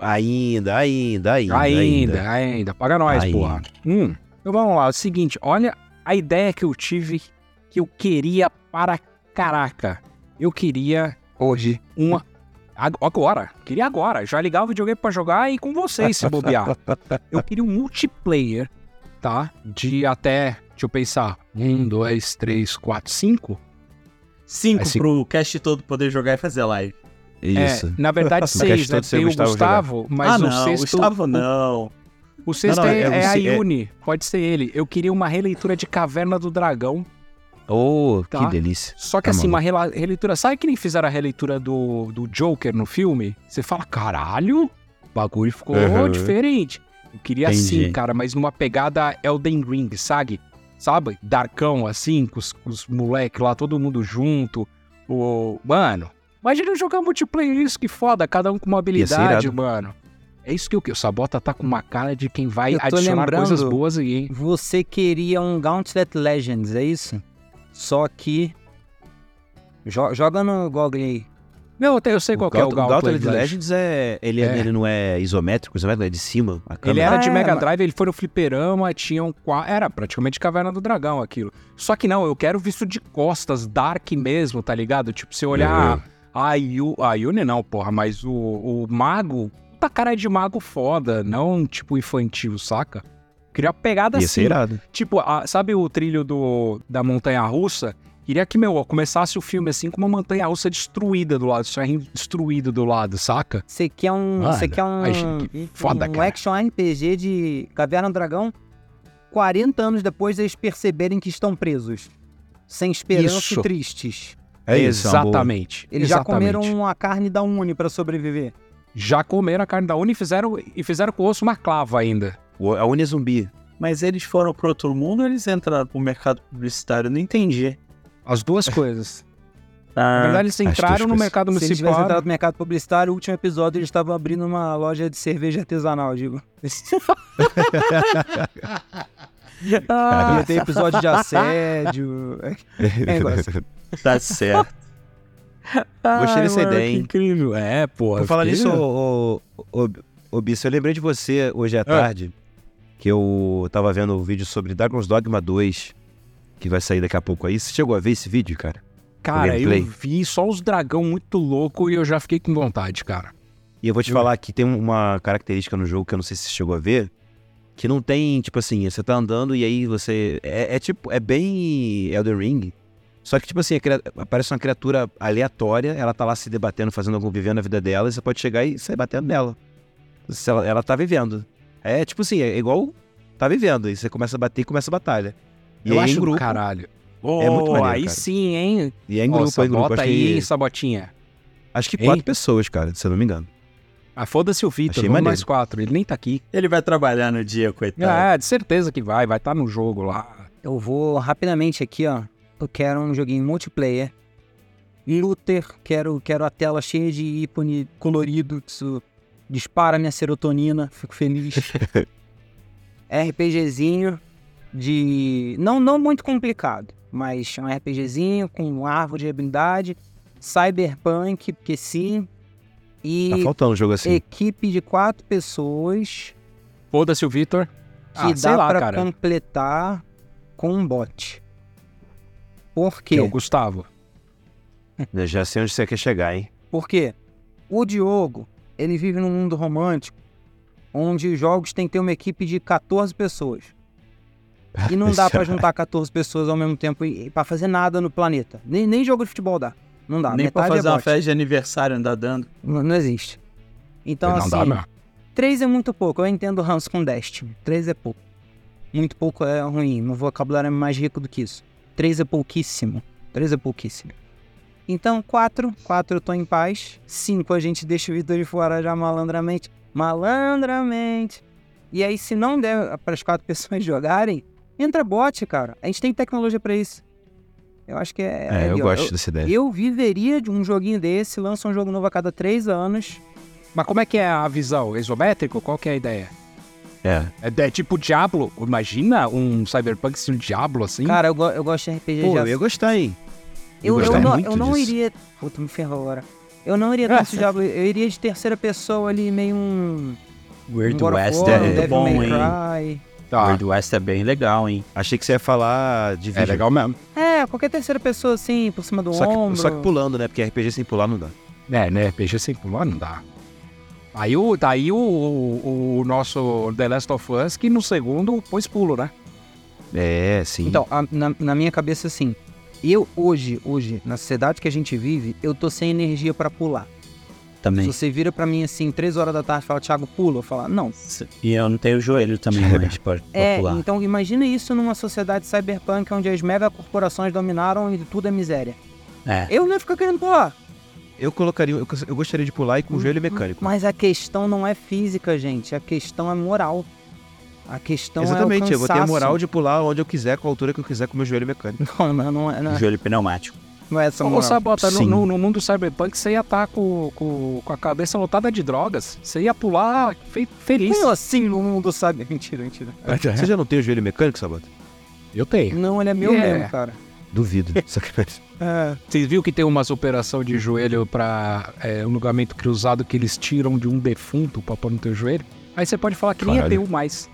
Ainda, ainda, ainda. Ainda, ainda. Paga nós, Ainda. porra. Hum. Então vamos lá, é o seguinte, olha a ideia que eu tive que eu queria para caraca. Eu queria Hoje. uma. ag- Agora, queria agora. Já ligar o videogame pra jogar e com vocês se bobear. Eu queria um multiplayer, tá? De até, deixa eu pensar, um, dois, três, quatro, cinco. Cinco Assim- pro cast todo poder jogar e fazer live. Isso. É, na verdade, seis, né? Tem o o Gustavo Gustavo, mas ah, o não, sexto. Gustavo o- não. O sexto Não, não, é, é o é a é- Yuni, pode ser ele. Eu queria uma releitura de Caverna do Dragão, Oh, Tá. que delícia. só que Tá assim, maluco. uma releitura... Sabe que nem fizeram a releitura do, do Joker no filme? Você fala, caralho, o bagulho ficou Uhum. diferente. Eu queria Entendi. assim, cara, mas numa pegada Elden Ring, sabe? Sabe? Darkão, assim, com os, com os moleques lá, todo mundo junto. O... Mano, imagina eu jogar multiplayer isso, que foda, cada um com uma habilidade, mano. É isso que eu... O Sabota tá com uma cara de quem vai adicionar coisas boas aí, hein? Você queria um Gauntlet Legends, é isso? Só que. Jo- joga no Google aí. Não, eu, sei qual que é o Gauntlet Gauntlet Legends. Legends. é ele, é- É. ele não é isométrico, isométrico é de cima. A Ele era Ah, de é, Mega Drive, ele foi no fliperama, tinha um Era praticamente Caverna do Dragão aquilo. Só que não, eu quero visto de costas, dark mesmo, tá ligado? Tipo, se olhar Uhum. a, Yu, a Yune não, porra, mas o, o mago, puta cara de mago foda, não tipo infantil, saca? Queria uma pegada Ia ser assim. irado. Tipo, a- sabe o trilho do, da montanha russa? Queria que, meu, começasse o filme assim com uma montanha russa destruída do lado, só destruído do lado, saca? Você quer um. Você quer um. ai, gente, foda, um cara. action RPG de Caverna do Dragão 40 anos depois eles perceberem que estão presos. Sem esperança Isso. e tristes. É isso, é. Exatamente. Eles já exatamente. comeram a carne da Uni pra sobreviver. Já comeram a carne da Uni e fizeram, e fizeram com o osso uma clava ainda. O- A Uni é zumbi. Mas eles foram pro outro mundo ou eles entraram pro mercado publicitário? Eu não entendi. As duas coisas. Ah, Na verdade, eles entraram no mercado Se eles tivessem municipal. entrado no mercado publicitário, o último episódio eles estavam abrindo uma loja de cerveja artesanal, digo. Ah, Ia ter episódio de assédio. É negócio. tá certo. Gostei dessa mano, ideia, que hein? incrível. É, pô. Por falar nisso, ô, ô, ô, ô Bisso, eu lembrei de você hoje à tarde, que eu tava vendo o vídeo sobre Dragon's Dogma 2, que vai sair daqui a pouco aí. Você chegou a ver esse vídeo, cara? Cara, eu vi só os dragão muito louco e eu já fiquei com vontade, cara. E eu vou te Eu- falar que tem uma característica no jogo que eu não sei se você chegou a ver, que não tem, tipo assim, você tá andando e aí você. É, é tipo, é bem Elden Ring. Só que, tipo assim, aparece uma criatura aleatória, ela tá lá se debatendo, fazendo algum, vivendo a vida dela, e você pode chegar e sair batendo nela. Se ela, ela tá vivendo. É tipo assim, é igual tá vivendo. E você começa a bater e começa a batalha. E eu aí, acho em grupo. caralho. É muito Oh, maneiro, Aí cara. sim, hein? E é em grupo, é em grupo. Acho aí, que, Sabotinha. acho que Hein? quatro pessoas, cara, se eu não me engano. Ah, foda-se o Vitor, Achei vamos maneiro. mais quatro. Ele nem tá aqui. Ele vai trabalhar no dia, coitado. Ah, de certeza que vai. Vai estar no jogo lá. Eu vou rapidamente aqui, ó. Eu quero um joguinho multiplayer. Looter, quero, quero a tela cheia de ícone colorido, que isso dispara minha serotonina, fico feliz. RPGzinho de. Não, não muito complicado, mas um RPGzinho com árvore de habilidade, cyberpunk, porque sim. E Tá faltando um jogo assim. equipe de quatro pessoas Foda-se o Vitor. que Ah, sei dá lá, pra cara. completar com um bot. Por Que quê? é o Gustavo. Eu já sei onde você quer chegar, hein? Porque o Diogo, ele vive num mundo romântico onde os jogos têm que ter uma equipe de 14 pessoas. E não dá pra juntar 14 pessoas ao mesmo tempo para fazer nada no planeta. Nem, nem jogo de futebol dá. Não dá. Nem pra Metade fazer é uma festa de aniversário andar dando. Não, não existe. Então, não assim, dá, não. 3 é muito pouco. Eu entendo o ranço com Destiny. 3 é pouco. Muito pouco é ruim. Meu vocabulário é mais rico do que isso. 3 é pouquíssimo. 3 é pouquíssimo. Então, 4. 4 eu tô em paz. 5 a gente deixa o Vitor de fora já malandramente. Malandramente. E aí, se não der para as quatro pessoas jogarem, entra bot, cara. A gente tem tecnologia pra isso. Eu acho que é. É, eu ali, ó. gosto dessa ideia. Eu viveria de um joguinho desse, lança um jogo novo a cada 3 anos. Mas como é que é a visão? Isométrico? Qual que é a ideia? É. É, é tipo Diablo. Imagina um Cyberpunk estilo Diablo assim? Cara, eu, go- eu gosto de RPG Pô, de eu ia Eu, eu, gostava não, eu não iria. Puta, me ferrou agora. Eu não iria tanto Diablo, eu iria de terceira pessoa ali, meio um. Weird um West War, é, um Devil bom, hein? Tá. Weird West é bem legal, hein? Achei que você ia falar de É vídeo. legal mesmo. É, qualquer terceira pessoa assim, por cima do Só ombro. que, só que pulando, né? Porque RPG sem pular não dá. É, né? RPG sem pular não dá. Aí o, daí o, o, o nosso The Last of Us, que no segundo pôs pulo, né? É, sim. Então, a- na, na minha cabeça, assim, eu hoje, hoje, na sociedade que a gente vive, eu tô sem energia pra pular. Também. Se você vira pra mim assim, três horas da tarde e fala, Thiago, pula, eu falo, não. E eu não tenho joelho também, mas pode É, pular. então imagina isso numa sociedade cyberpunk onde as megacorporações dominaram e tudo é miséria. É. Eu não ia ficar querendo pular. Eu colocaria. Eu, eu gostaria de pular e com joelho mecânico. Mas a questão não é física, gente. A questão é moral. A questão Exatamente, é eu vou ter a moral de pular onde eu quiser, com a altura que eu quiser, com o meu joelho mecânico. Não, não, não, é- não, é- Joelho pneumático. não é essa Ô, moral. Sabota, no, no, no mundo cyberpunk você ia estar com, com, com a cabeça lotada de drogas. Você ia pular fe, feliz. Como assim no mundo sabe? Mentira, mentira. Você já não tem o joelho mecânico, Sabota? Eu tenho. Não, ele é meu Yeah. mesmo, cara. Duvido. Sacanagem. Vocês viram que tem umas operação de joelho pra é, um ligamento cruzado que eles tiram de um defunto pra pôr no teu joelho? Aí você pode falar que nem é Caralho. teu mais.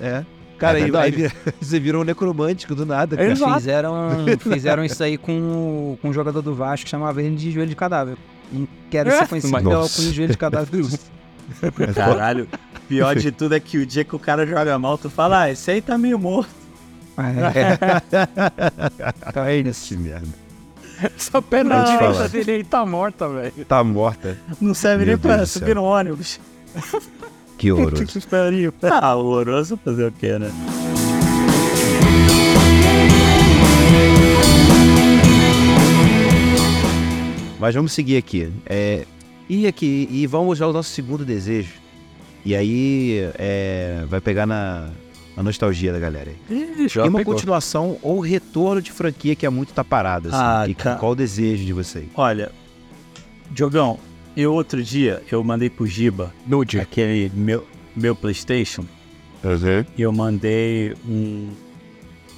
É. Cara, É aí, aí vira- você virou um necromântico do nada, cara. Exato. Fizeram, fizeram isso aí com, com um jogador do Vasco que chamava ele de joelho de cadáver. Não quero É? ser conhecido Mas- pelo alcunho de joelho de cadáver. Caralho. Pior de tudo é que o dia que o cara joga mal, tu fala, ah, esse aí tá meio morto. é isso. Que merda. Essa perna direita dele aí tá morta, velho. Tá morta. Não serve Meu nem pra Deus céu. subir no ônibus. Que horroroso. Ah, horroroso fazer o quê, né? Mas vamos seguir aqui. É, e aqui, e vamos ao nosso segundo desejo. E aí é, vai pegar na, na nostalgia da galera. Já e uma pegou. continuação ou retorno de franquia que há muito tá parada. Assim. Ah, Que- tá. Qual o desejo de vocês? Olha, Diogão, eu outro dia, eu mandei pro Giba, Nude. aquele meu, meu Playstation, e eu mandei um,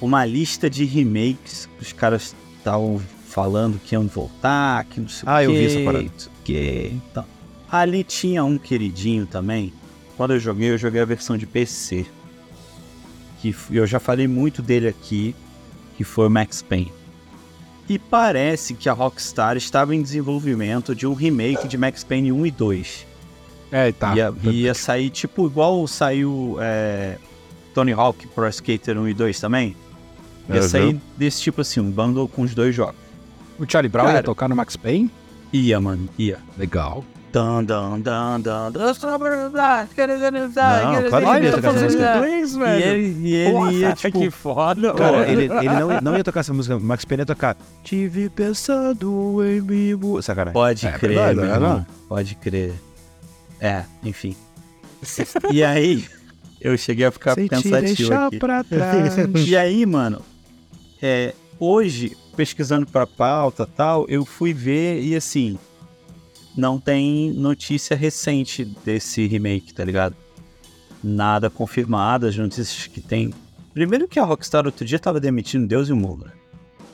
uma lista de remakes que os caras estavam falando que iam voltar, que não sei Ah, o eu quê, vi essa parada. quê. Então, ali tinha um queridinho também. Quando eu joguei, eu joguei a versão de PC. Que eu já falei muito dele aqui, que foi o Max Payne. E parece que a Rockstar estava em desenvolvimento de um remake de Max Payne 1 e 2. É, tá. Ia, ia sair tipo igual saiu é, Tony Hawk Pro Skater 1 e 2 também. Ia Uhum. sair desse tipo assim, um bundle com os dois jogos. O Charlie Brown ia Cara. tocar no Max Payne? Ia, mano, ia. Legal. Dan, dan, dan, dan, dan. Não, claro que ele ia tá tocar essa fazendo música. inglês, E velho. ele, e ele Porra, ia, tipo, que foda. Cara, ele, ele não, não ia tocar essa música. Max Payne ia tocar. Tive pensando em mim. mu-" Sacanagem. Pode É crer, verdade, meu é irmão. verdade. Pode crer. É, enfim. e aí, eu cheguei a ficar Sem pensativo deixar aqui. pra trás. E aí, mano, é, hoje, pesquisando pra pauta e tal, eu fui ver e assim, não tem notícia recente desse remake, tá ligado? Nada confirmado, as notícias que tem. Primeiro que a Rockstar outro dia tava demitindo Deus e o mundo. né?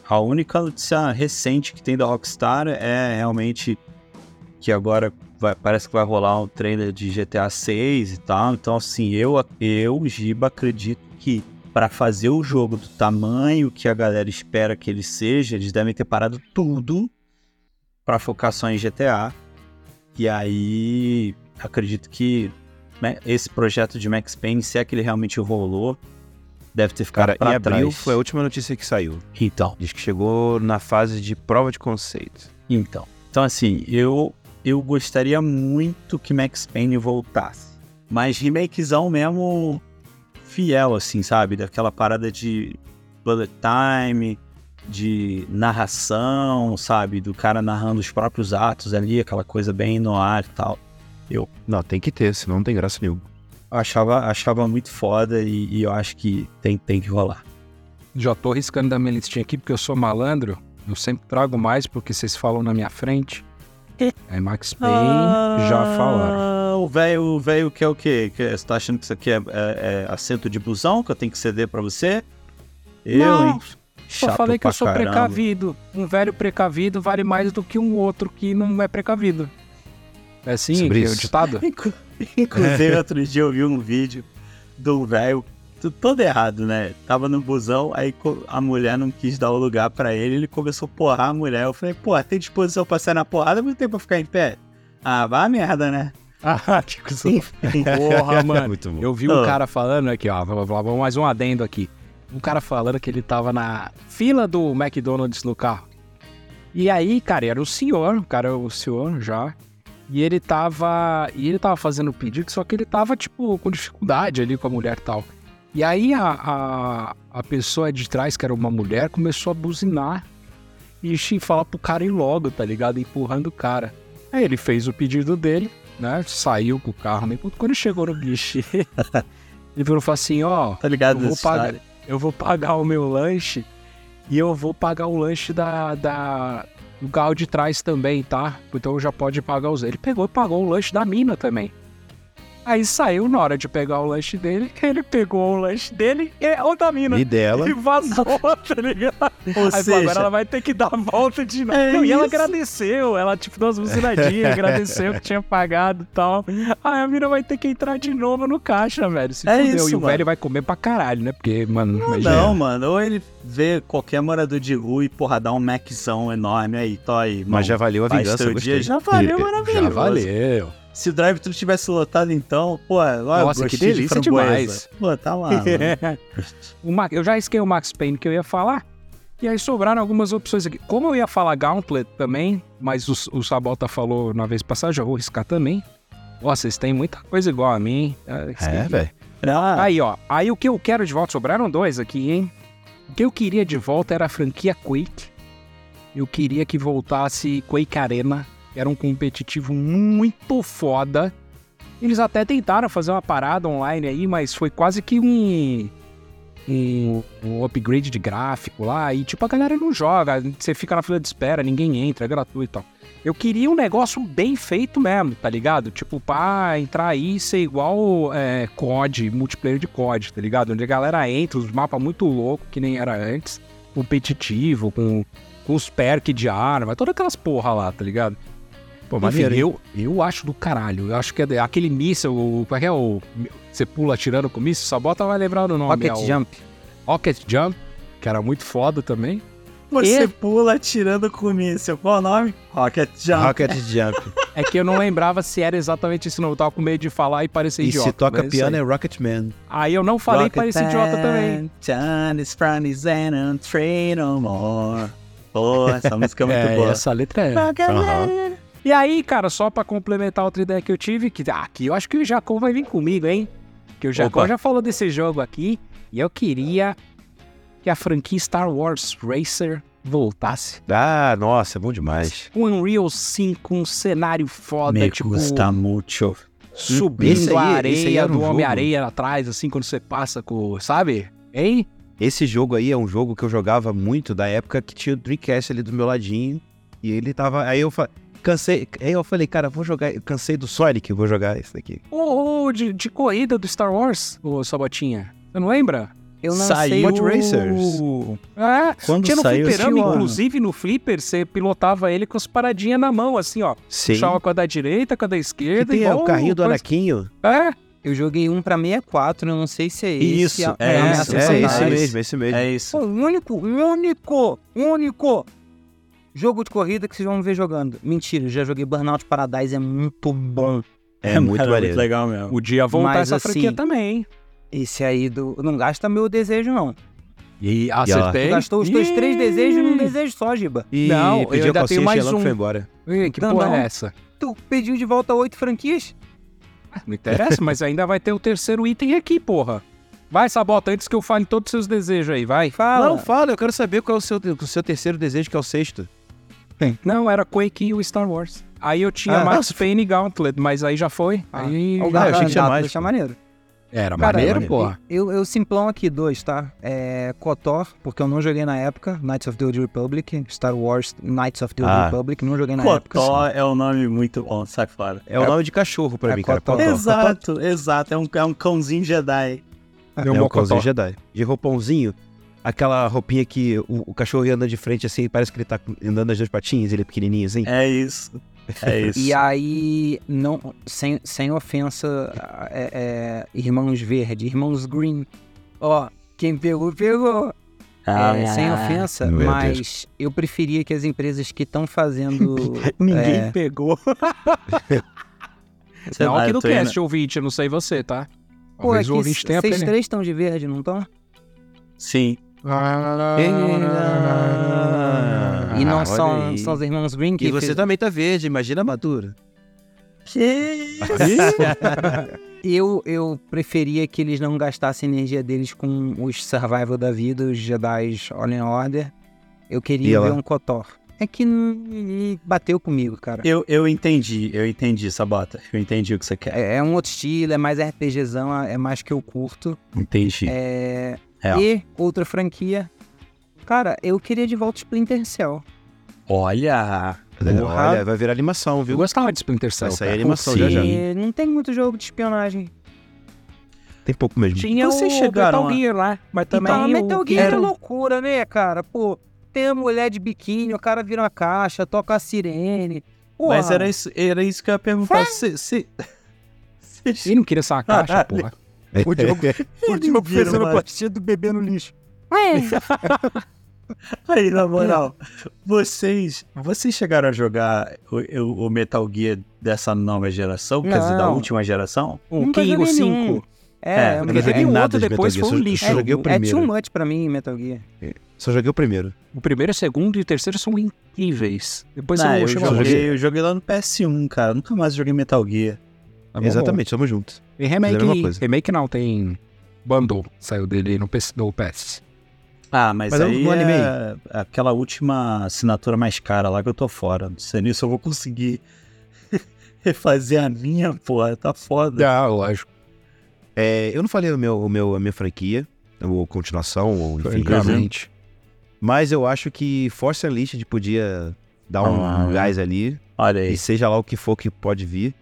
A única notícia recente que tem da Rockstar é realmente que agora vai- parece que vai rolar um trailer de GTA 6 e tal. Então, assim, eu, eu Giba, acredito que para fazer o jogo do tamanho que a galera espera que ele seja, eles devem ter parado tudo para focar só em GTA. E aí, acredito que né, esse projeto de Max Payne, se é que ele realmente rolou, deve ter ficado Cara, pra em abril trás. foi a última notícia que saiu. Então, Diz que chegou na fase de prova de conceito. então. Então, assim, eu, eu gostaria muito que Max Payne voltasse. Mas remakezão mesmo fiel, assim, sabe? Daquela parada de bullet time, de narração, sabe? Do cara narrando os próprios atos ali, aquela coisa bem no ar e tal. Não, tem que ter, senão não tem graça nenhuma. Eu achava, achava muito foda e, e eu acho que tem, tem que rolar. Já tô riscando da minha listinha aqui porque eu sou malandro. Eu sempre trago mais porque vocês falam na minha frente. É Max Payne, já falaram. Ah, O velho, o velho quer o quê? Que, você tá achando que isso aqui é, é- é assento de busão que eu tenho que ceder pra você? Eu, Não, hein? Só Chato falei que pra eu sou caramba. precavido. Um velho precavido vale mais do que um outro que não é precavido. É assim Sobre que é o ditado? Inclu- Inclusive, outro dia eu vi um vídeo de um velho, todo errado, né? Tava no busão, aí a mulher não quis dar o lugar pra ele, ele começou a porrar a mulher. Eu falei, pô, tem disposição pra sair na porrada, mas não tem pra ficar em pé? Ah, vá a merda, né? Ah, que cuzão. Porra, mano. Muito bom. Eu vi um cara falando aqui, ó. Vamos mais um adendo aqui. Um cara falando que ele tava na fila do McDonald's no carro. E aí, cara, era o senhor, o cara, o senhor já. E ele tava. E ele tava fazendo o pedido, só que ele tava, tipo, com dificuldade ali com a mulher e tal. E aí a, a, a pessoa de trás, que era uma mulher, começou a buzinar e falar pro cara ir logo, tá ligado? Empurrando o cara. Aí ele fez o pedido dele, né? Saiu com o carro? Quando chegou no guichê, ele virou e falou assim: ó, Tá ligado? eu vou pagar, história? Eu vou pagar o meu lanche e eu vou pagar o lanche da, da do carro de trás também, tá? Então já pode pagar os. Ele pegou e pagou o lanche da mina também. Aí saiu na hora de pegar o lanche dele, ele pegou o lanche dele e o da mina. E dela. E vazou, tá ligado? Ou Aí seja, agora ela vai ter que dar a volta de novo. É Não, e ela agradeceu, ela tipo deu umas buzinadinhas, agradeceu que tinha pagado e tal. Aí a mina vai ter que entrar de novo no caixa, velho. Se É fudeu. isso, e o mano. velho vai comer pra caralho, né? Porque, mano, imagina. Não, mano, ou ele vê qualquer morador de rua e, porra, dá um Maczão enorme aí, tô aí. Mas já valeu a vingança, dia, já valeu, maravilhoso. Já valeu. Se o drive-thru tivesse lotado, então, pô, olha Nossa, o que de delícia framboesa. demais. Pô, tá lá, mano. O eu já esquei o Max Payne que eu ia falar. E aí sobraram algumas opções aqui. Como eu ia falar Gauntlet também, mas o, o Sabota falou na vez passada, já vou riscar também. Nossa, vocês têm muita coisa igual a mim. É, velho. Ah, Aí, ó. Aí o que eu quero de volta, sobraram dois aqui, hein? O que eu queria de volta era a franquia Quake. Eu queria que voltasse Quake Arena. Era um competitivo muito foda. Eles até tentaram fazer uma parada online aí, mas foi quase que um. Um, um upgrade de gráfico lá. E tipo, a galera não joga. Você fica na fila de espera, ninguém entra, é gratuito tal. Eu queria um negócio bem feito mesmo, tá ligado? Tipo, pra entrar aí e ser igual é, COD, multiplayer de COD, tá ligado? Onde a galera entra, os mapas muito loucos, que nem era antes, competitivo, com, com os perks de arma, todas aquelas porra lá, tá ligado? Pô, Enfim, maneiro, hein? eu, eu acho do caralho. Eu acho que é aquele míssel, o- como é que é o. Você pula atirando com míssel, Sabota vai lembrar do nome. Rocket é o Jump. Rocket Jump, que era muito foda também. você E- pula atirando com míssil. Qual o nome? Rocket Jump. Rocket Jump. É que eu não lembrava se era exatamente esse nome. Eu tava com medo de falar e parecer e idiota. se toca mas é piano isso é Rocket Man. aí. eu não falei e parecia idiota também. Johnny's end and train no more. Pô, essa música é muito É, boa. essa letra é. Aham. E aí, cara, só pra complementar outra ideia que eu tive, que ah, aqui eu acho que o Jacó vai vir comigo, hein? Que o Jacó já falou desse jogo aqui e eu queria que a franquia Star Wars Racer voltasse. Ah, nossa, é bom demais. Um Unreal 5, um cenário foda, Me tipo, gusta muito. subindo aí- a areia um do. Homem-Areia atrás, assim, quando você passa com, sabe? Hein? Esse jogo aí é um jogo que eu jogava muito da época que tinha o Dreamcast ali do meu ladinho. E ele tava. Aí eu falei. Cansei. Aí eu falei, cara, vou jogar. Eu cansei do Sonic, vou jogar esse daqui. Ô, ô, de, de corrida do Star Wars, ô Sabotinha. Você não lembra? Eu não Saiu o... Racers. É, Quando tinha no saiu fliperama, inclusive no flipper, você pilotava ele com as paradinhas na mão, assim, ó. Sim. Puxava com a da direita, com a da Que esquerda. tem é, igual o carrinho do coisa- Anaquinho. É, Eu joguei um pra 64, eu não sei se é esse. Isso, é a isso, É, esse mesmo, esse mesmo. É isso. Pô, único, único, único jogo de corrida que vocês vão me ver jogando. Mentira, eu já joguei Burnout Paradise, é muito bom. É, muito Era maneiro. legal mesmo. podia voltar Mas, essa franquia assim, também, hein? Esse aí do. Não gasta meu desejo, não. E Tu acertei. gastou os teus três desejos num desejo só, Giba. E Não, eu pediu a ainda tenho mais um. foi embora. Ih, que Não, porra não. é essa? Tu pediu de volta oito franquias? Não interessa, mas ainda vai ter o terceiro item aqui, porra. Vai, Sabota, antes que eu fale todos os seus desejos aí, vai. Fala. Não, fala, eu quero saber qual é o seu, o seu terceiro desejo, que é o sexto. Não, era Quake e o Star Wars. Aí eu tinha Ah. Max Payne e Gauntlet, mas aí já foi. Ah, Aí o já- eu achei que tinha pô. maneiro. Era Cara, maneiro, porra. Eu, eu simplão aqui dois, tá? É KOTOR, porque eu não joguei na época, Knights of the Old Republic, Star Wars Knights of the Old Ah. Republic, não joguei na época. Cotó é um nome muito bom, sai fora. É o nome de cachorro pra é mim, cara. Cotó. Cotó. Exato, exato. É um, é um cãozinho Jedi. Deu É um cãozinho. Jedi. De roupãozinho, aquela roupinha que o, o cachorro ia andando de frente assim, parece que ele tá andando nas duas patinhas, ele é pequenininho assim. É isso. É isso. E aí, não, sem, sem ofensa, é, é, Irmãos Verde, Irmãos Green. Ó, quem pegou, pegou. Ah, É, sem ofensa, Meu mas eu preferia que as empresas que estão fazendo. Ninguém é, pegou. Sei Não lá, aqui no tô indo- cast, ouvinte, eu não sei você, tá? Pô, Talvez aqui o ouvinte tenha vocês aprendido. três estão de verde, não estão? Sim. E não olha são, são os irmãos Green que E você fez- também tá verde, imagina a madura. Que Eu, eu preferia que eles não gastassem energia deles com os Survival da vida, os Jedi Fallen Order. Eu queria ver um KOTOR. É que bateu comigo, cara. eu, eu entendi, eu entendi, Sabota. Eu entendi o que você quer. É, é um outro estilo, é mais RPGzão, é mais que eu curto. Entendi. É... Real. E outra franquia. Cara, eu queria de volta Splinter Cell. Olha. Olha, vai virar animação, Eu viu? gostava de Splinter Cell. Vai sair cara. animação já já. Não tem muito jogo de espionagem. Tem pouco mesmo. Tinha Vocês o chegaram Metal Gear lá, mas também Então, o... Metal Gear era é loucura, né, cara? Pô, tem a mulher de biquíni, o cara vira uma caixa, toca a sirene. Porra. Mas era isso, era isso que eu ia perguntar. Se, se, se- Ele não queria essa caixa, Caralho. porra. O Diogo, o Diogo viram fazendo uma- plastia do bebê no lixo. Aí, na moral, vocês, vocês chegaram a jogar o, o- o Metal Gear dessa nova geração? Quer dizer, da Não. última geração? O King, o joguei 5. nenhum. É, É, é, Eu não joguei nada outro de depois, Metal foi um lixo. Só joguei o é primeiro. too much pra mim, Metal Gear. Só joguei o primeiro. O primeiro, o segundo e o terceiro são incríveis. Depois Ah, eu eu, a joguei, eu joguei lá no PS1, cara. Nunca mais joguei Metal Gear. Bom, Exatamente, tamo juntos. bom. E Fizeram a mesma remake, coisa. remake não, tem bundle, saiu dele no PS. No PS. Ah, mas, Mas eu aí é aquela última assinatura mais cara lá que eu tô fora. Não sei nisso eu vou conseguir refazer a minha, porra. Tá foda. Ah, lógico. É, eu não falei o meu, o meu, a minha franquia, ou continuação, ou enfim. Mas eu acho que Force Unleashed podia dar um Ah. gás ali, Olha aí. e seja lá o que for que pode vir.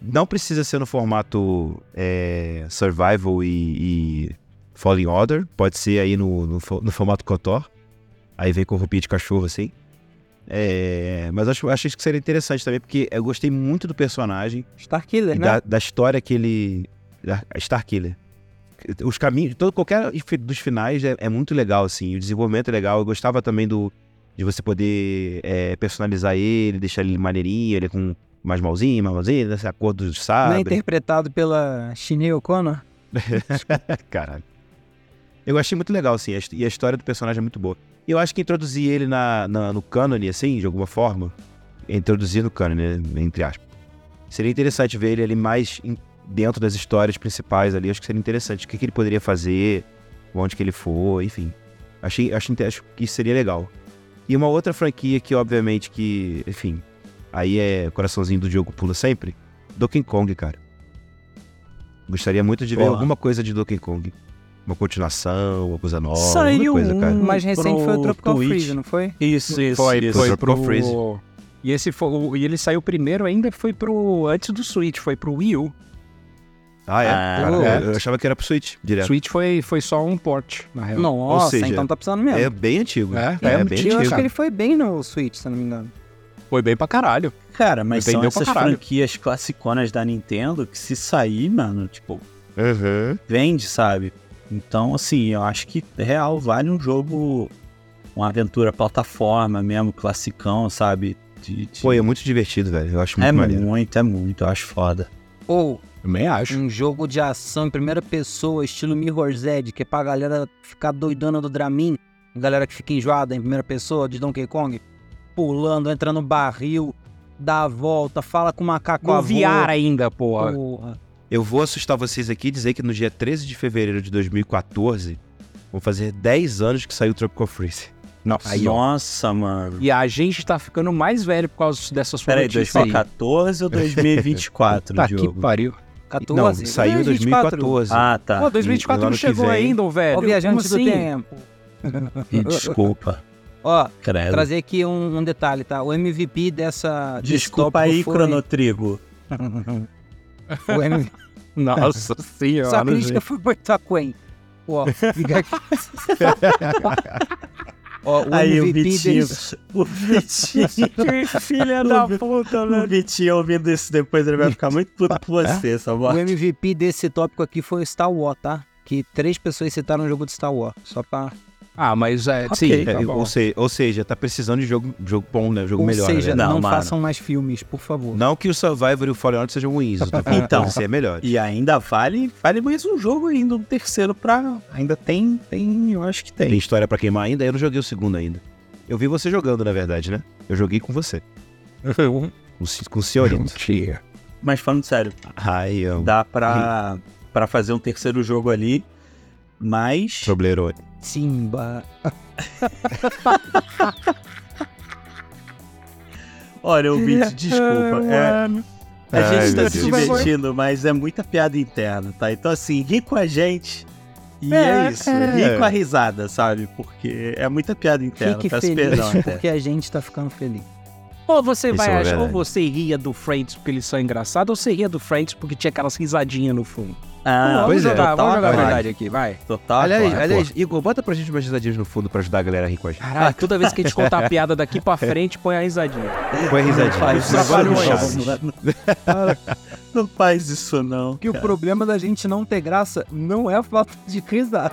Não precisa ser no formato é, Survival e, e Fallen Order, pode ser aí no, no, no formato KOTOR. Aí vem com roupinha de cachorro assim. É, mas acho, acho que seria interessante também, porque eu gostei muito do personagem. Starkiller, né? da, da história que ele. Starkiller. Os caminhos, todo, qualquer dos finais é, é muito legal, assim. O desenvolvimento é legal. Eu gostava também do de você poder é, personalizar ele, deixar ele maneirinho, ele com mais malzinho, mais malzinho, essa cor do Não é sabre. interpretado pela Shinei O'Connor? Caralho. Eu achei muito legal, assim, e a história do personagem é muito boa. Eu acho que introduzir ele na, na- no cânone, assim, de alguma forma, introduzir no cânone, né, entre aspas. Seria interessante ver ele ali mais em- dentro das histórias principais ali. Acho que seria interessante. O que, que ele poderia fazer, onde que ele for, enfim. Achei, acho, acho que isso seria legal. E uma outra franquia que, obviamente, que, enfim, aí é coraçãozinho do Diogo pula sempre. Donkey Kong, cara. Gostaria muito de ver alguma coisa de Donkey Kong. Uma continuação, uma coisa nova, Saiu coisa, cara. um- O mais recente foi o pro Tropical Twitch. Freeze, não foi? Isso, isso. Foi, isso. foi Tropical pro... Freeze. E esse foi, e ele saiu primeiro ainda, foi pro... Antes do Switch, foi pro Wii U. Ah, é? Ah, Cara, é. eu achava que era pro Switch, direto. Switch foi, foi só um port, na real. Nossa, seja, então tá precisando mesmo. É bem antigo. É, é, é bem antigo, eu acho que ele foi bem no Switch, se não me engano. Foi bem pra caralho. Cara, mas são essas franquias classiconas da Nintendo que se sair, mano, tipo, Uhum. vende, sabe? Então, assim, eu acho que real vale um jogo, uma aventura plataforma mesmo, classicão, sabe? De, de- Pô, é muito divertido, velho. Eu acho muito é maneiro. muito, é muito, eu acho foda. Ou, Também acho. Um jogo de ação em primeira pessoa, estilo Mirror's Edge, que é pra galera ficar doidona do Dramin. Galera que fica enjoada em primeira pessoa de Donkey Kong. Pulando, entra no barril, dá a volta, fala com o macaco Com avô. VR ainda, porra. Porra. Eu vou assustar vocês aqui e dizer que no dia 13 de fevereiro de 2014, vão fazer 10 anos que saiu Tropical Freeze. Nossa. Aí. Nossa, mano. E a gente tá ficando mais velho por causa dessa sua Peraí, notícia aí. 2014 ou 2024, Tá que Diogo? pariu. 14. Não, saiu em 24. 2014. Ah, tá. Pô, 2024 no não que chegou vem- ainda, velho. Ó, o viajante Como do assim? tempo. Desculpa. Ó, Credo. trazer aqui um, um detalhe, tá? O MVP dessa. Desculpa aí, foi- Cronotrigo. O MVP Nossa senhora. Sua crítica foi pro Itaquem. Ó, fica aqui. Ó, o Aí o MVP Vitinho. desse... O Vitinho. Que filha da puta, O velho. Vitinho ouvindo isso depois, ele vai ficar muito puto com você, O Samuel. MVP desse tópico aqui foi o Star Wars, tá? Que três pessoas citaram o jogo de Star Wars. Só pra. Ah, mas é, Ok, sim, É, tá bom. ou, seja, ou seja, tá precisando de jogo, jogo bom, né? Jogo Ou melhor, seja, né? Não, não, façam mais filmes, por favor. Não que o Survivor e o Fallen Order sejam ruins, falando Então. que é melhor. E ainda vale, vale mais um jogo ainda, um terceiro pra... Ainda tem, tem, eu acho que tem. Tem história pra queimar ainda, eu não joguei o segundo ainda. Eu vi você jogando, na verdade, né? Eu joguei com você. Com, o ci- com o senhorito. Mentira. Mas falando sério, Ai, eu... dá pra, pra fazer um terceiro jogo ali, mas... Toblerone. Simba. Olha, ouvinte, desculpa. É, a Ai, gente tá se divertindo, mas é muita piada interna, tá? Então, assim, ri com a gente. E é, isso, ri com a risada, sabe? Porque é muita piada interna. Fique Peço feliz, perdão porque a gente tá ficando feliz. Ou você Isso vai é achar, ou você ria do Friends porque eles são engraçados, ou você ria do Friends porque tinha aquelas risadinhas no fundo. Ah, vamos pois é, jogar, total vamos jogar a verdade aqui, vai. Total aliás, pô. Igor, bota pra gente umas risadinhas no fundo pra ajudar a galera a rir com a gente. Caralho, toda vez que a gente contar a piada daqui pra frente, põe a risadinha. Põe a risadinha. faz Isso agora não. Não faz isso, não. Que o problema da gente não ter graça não é a falta de risada.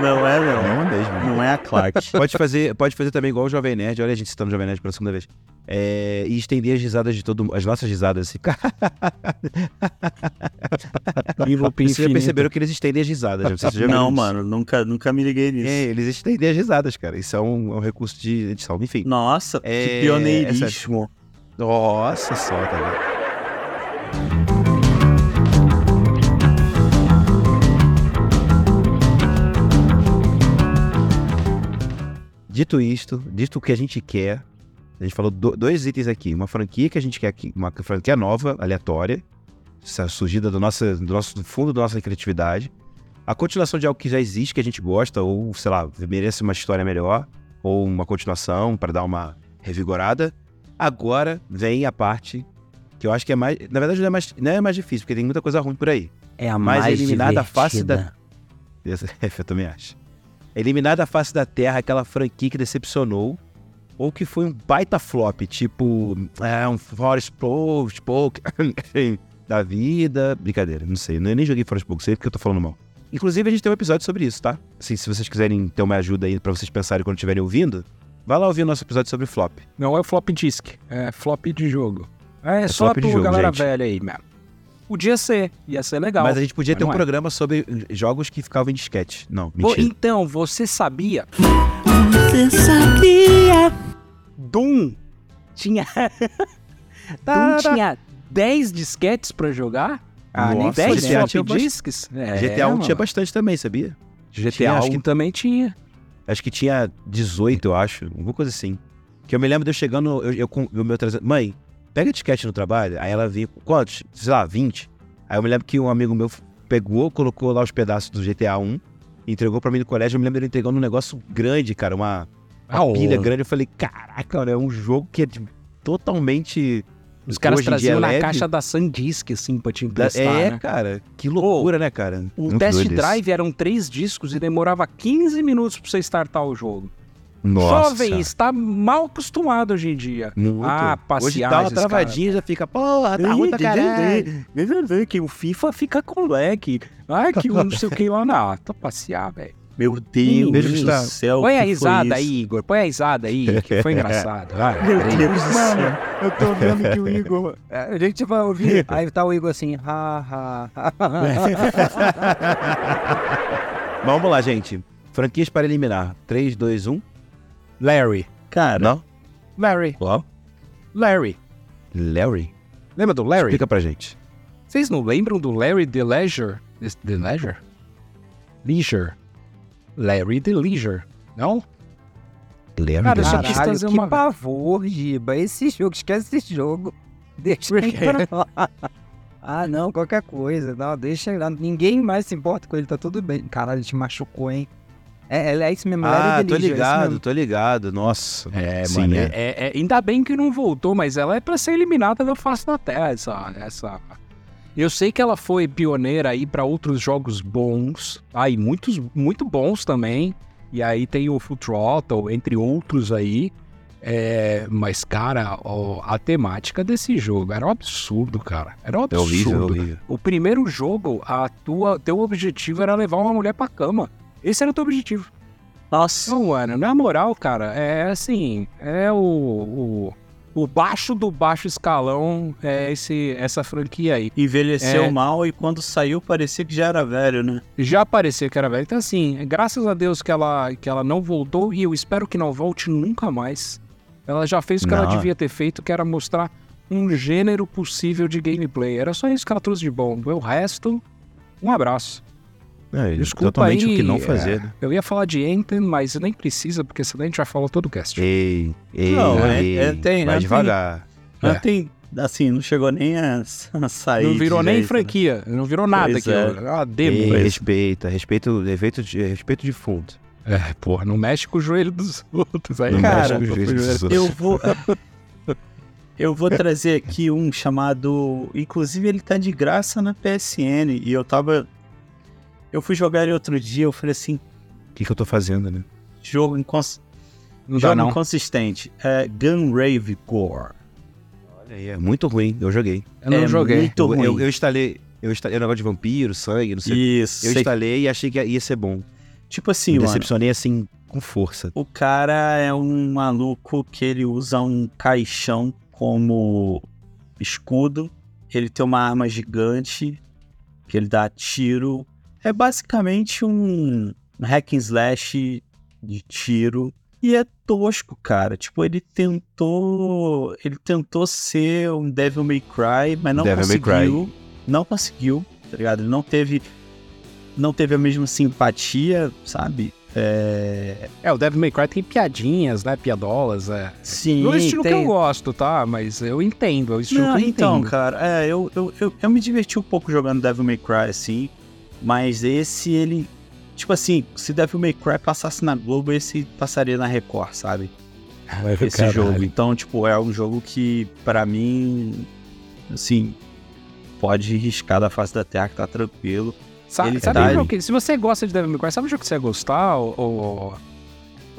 Não é, não. Não mesmo. Não é a Clark. Pode fazer, pode fazer também igual o Jovem Nerd. Olha a gente citando o Jovem Nerd pela segunda vez. É, e estender as risadas de todo mundo. As nossas risadas, assim. Vocês já perceberam que eles estendem as risadas. Não, mano, nunca, nunca me liguei nisso. É, eles estendem as risadas, cara. Isso é um, é um recurso de edição. Enfim. Nossa, É, que pioneirismo. Nossa só, tá vendo? Dito isto, dito o que a gente quer, a gente falou do- dois itens aqui. Uma franquia que a gente quer aqui, uma franquia nova, aleatória, surgida do nosso, do nosso do fundo da nossa criatividade. A continuação de algo que já existe, que a gente gosta, ou, sei lá, merece uma história melhor, ou uma continuação para dar uma revigorada. Agora vem a parte que eu acho que é mais. Na verdade, não é mais, não é mais difícil, porque tem muita coisa ruim por aí. É a Mas mais eliminada a face. Essa- eu também acho. Eliminada a face da Terra, aquela franquia que decepcionou, ou que foi um baita flop, tipo, é, um Forspoken Spoke da vida. Brincadeira, não sei. Eu nem joguei Forspoken, sei porque eu tô falando mal. Inclusive, a gente tem um episódio sobre isso, tá? Assim, se vocês quiserem ter uma ajuda aí pra vocês pensarem quando estiverem ouvindo, vai lá ouvir o nosso episódio sobre flop. Não é flop disc, é flop de jogo. É, só flop de pro jogo, galera gente. velha aí mesmo. Podia ser, ia ser legal. Mas a gente podia Mas ter um é. programa sobre jogos que ficavam em disquete. Não, mentira. então, você sabia? Você sabia? Doom tinha. Doom tinha 10 disquetes pra jogar? Ah, nem Nossa, 10 GTA tinha discs? É, GTA 1 mano. tinha bastante também, sabia? GTA tinha, acho 1 que- também tinha. Acho que tinha 18, eu acho. Alguma coisa assim. Que eu me lembro de eu chegando, eu, eu com o meu trazendo. Mãe, pega disquete no trabalho. Aí ela vinha com quantos? Sei lá, 20. Aí eu me lembro que um amigo meu pegou, colocou lá os pedaços do GTA 1, entregou pra mim no colégio. Eu me lembro dele entregando um negócio grande, cara. Uma, uma Ah, pilha grande. Eu falei, caraca, mano, é um jogo que é totalmente. Os caras traziam na leve. caixa da SanDisk, assim, pra te emprestar, é, né? cara. Que loucura, né, cara? O Muito test doido isso. drive eram três discos e demorava 15 minutos pra você startar o jogo. Nossa. Jovem, está mal acostumado hoje em dia. Muito. Ah, passear Hoje dá uma esses travadinha, já fica, porra, tá ruim pra caralho. Que o FIFA fica com lag. Ai, que não sei o que lá. Não, tô passear, velho. Meu Deus Beijo, do céu. Põe a risada aí, Igor. Põe a risada aí, que foi engraçado. Meu peraí. Deus do céu. Eu tô vendo que o Igor. A gente vai ouvir. Aí tá o Igor assim, ha, ha, ha. Vamos lá, gente. Franquias para eliminar. 3, 2, 1. Larry. Cara, Não? Larry. Qual? Larry. Larry? Lembra do Larry? Explica pra gente. Vocês não lembram do Larry The Leisure? The- The Leisure? Leisure. Larry The Leisure. Não? Larry Cara, David. quis Caralho, que uma- pavor, Giba. Esse jogo, esquece esse jogo. Deixa pra lá. Ah, não, qualquer coisa. Não, deixa ele lá. Ninguém mais se importa com ele, tá tudo bem. Caralho, ele te machucou, hein? É, é, é isso mesmo, Ah, Larry tô Delícia, é ligado, mesmo. tô ligado. Nossa. É, Sim, mano. é. É, é- é- ainda bem que não voltou, mas ela é pra ser eliminada da face da Terra, essa, essa. Eu sei que ela foi pioneira aí pra outros jogos bons, aí muitos, muito bons também. E aí tem o Full Throttle, entre outros aí. É, mas, cara, ó, a temática desse jogo era um absurdo, cara. Era um É absurdo. horrível, é horrível. O primeiro jogo, a tua, teu objetivo era levar uma mulher pra cama. Esse era o teu objetivo. Nossa. Não, mano, na moral, cara, é assim, é o, o, o baixo do baixo escalão, é esse, essa franquia aí. Envelheceu É. mal e quando saiu parecia que já era velho, né? Já parecia que era velho. Então, assim, graças a Deus que ela, que ela não voltou e eu espero que não volte nunca mais. Ela já fez o que ela Não. devia ter feito, que era mostrar um gênero possível de gameplay. Era só isso que ela trouxe de bom. O resto, um abraço. É, Desculpa totalmente aí, o que não é, fazer, né? Eu ia falar de Anthem, mas nem precisa, porque senão a gente já falou todo o cast. Ei, ei, Não, é- ei. é- tem- Vai é- devagar. É. Ontem, assim, não chegou nem a, a sair. Não virou nem jeito, né? franquia, não virou nada Pois aquilo. É uma demo. Ei, respeita, respeita, respeito de, respeito de fundo. É, porra, não mexe com o joelho dos outros aí. Não Cara, mexe com os juízes dos outros. Eu vou. Eu vou trazer aqui um chamado. Inclusive, ele tá de graça na PSN. E eu tava. Eu fui jogar ele outro dia. Eu falei assim: O que, que eu tô fazendo, né? jogo, incons... Não dá jogo não. inconsistente. É Gun Rave Core. Olha aí, é muito ruim. Eu joguei. Eu não é joguei. muito Eu, ruim. eu, eu instalei. Eu instalei um negócio de vampiro, sangue, não sei. Isso. Eu sei- instalei e achei que ia ser bom. Tipo assim, Me mano. decepcionei assim, com força. O cara é um maluco que ele usa um caixão como escudo. Ele tem uma arma gigante que ele dá tiro. É basicamente um hack and slash de tiro. E é tosco, cara. Tipo, ele tentou. Ele tentou ser um Devil May Cry, mas não Devil May conseguiu. Não conseguiu, tá ligado? Ele não teve. Não teve a mesma simpatia, sabe? É. É, o Devil May Cry tem piadinhas, né? Piadolas, é. Sim, No estilo que tem- eu gosto, tá? Mas eu entendo, é o estilo Não, que eu então, entendo. cara, é, eu, eu, eu, eu me diverti um pouco jogando Devil May Cry, assim, mas esse, ele, tipo assim, se Devil May Cry passasse na Globo, esse passaria na Record, sabe? Esse Caralho. jogo. Então, tipo, é um jogo que, pra mim, assim, pode riscar da face da terra que tá tranquilo. Sabe, Ele sabe tá que? Se você gosta de Devil May Cry, sabe o jogo que você ia gostar, o, o,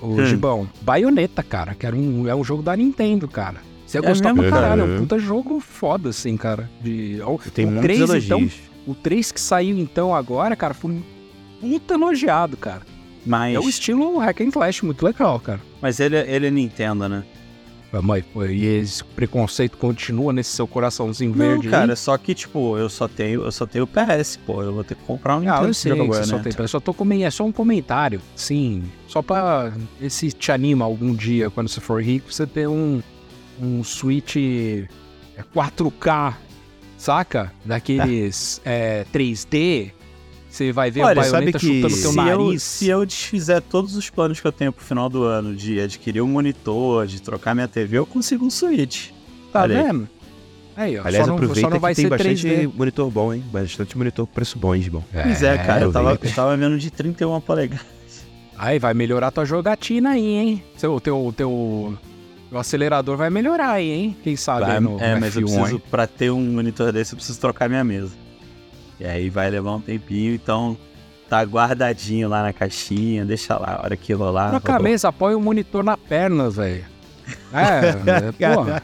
Hum. Gibão? Bayonetta, cara, que era um, é um jogo da Nintendo, cara. Você ia É gostar mesmo, pra caralho, é cara? um puta jogo foda, assim, cara. De, o, Tem o muitos 3, elogios. então, o 3 que saiu então agora, cara, foi muito elogiado, cara. Mas, É o estilo hack and slash, muito legal, cara. mas ele, ele é Nintendo, né? Mas, e esse preconceito continua nesse seu coraçãozinho Não, verde aí? cara, só que, tipo, eu só tenho, eu só tenho o PS, pô, eu vou ter que comprar um Ah, Nintendo eu sei que você só Bayonetta. tem. Eu só tô comentando, é só um comentário, sim. Só pra ver se te anima algum dia, quando você for rico, você ter um, um Switch é, 4K, saca? Daqueles é, 3D. Você vai ver Olha, o baioneta que chutando teu se eu, nariz. se eu desfizer todos os planos que eu tenho pro final do ano, de adquirir um monitor, de trocar minha TV, eu consigo um Switch. Tá Olha vendo? Aí, ó. Aliás, só não, aproveita só não vai que tem bastante 3D. monitor bom, hein? Bastante monitor com preço bom, hein, Gibão? Pois é, cara, eu tava, aproveita. eu tava vendo de 31 polegadas. Aí vai melhorar tua jogatina aí, hein? Seu, teu, teu, teu acelerador vai melhorar aí, hein? Quem sabe aí no é, mas eu F1, preciso, hein? pra ter um monitor desse, eu preciso trocar minha mesa. E aí vai levar um tempinho, então tá guardadinho lá na caixinha, deixa lá, a hora que rolar. Troca a mesa, apoia o monitor na perna, velho. É, é, porra.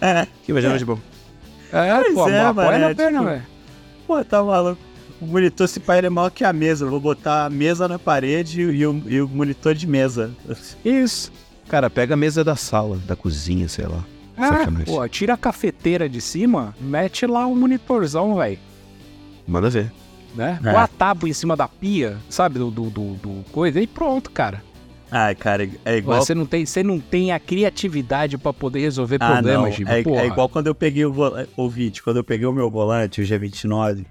É, Que imagina, Gibão? É, Pois pô, é, apoia mano, na é, perna, tipo, velho. pô, tá maluco. O monitor se pá, ele é maior que a mesa. Eu vou botar a mesa na parede e o, e o monitor de mesa. Isso. Cara, pega a mesa da sala, da cozinha, sei lá. Ah, pô, tira a cafeteira de cima, mete lá um monitorzão, velho. Manda ver. Né? É. A tábua em cima da pia, sabe? Do, do, do, do coisa. E pronto, cara. Ai, cara, é igual. Você não, tem, você não tem a criatividade pra poder resolver Ah, problemas, Giba. É, porra. é igual quando eu peguei o volante. Ouvinte, quando eu peguei o meu volante, o G29,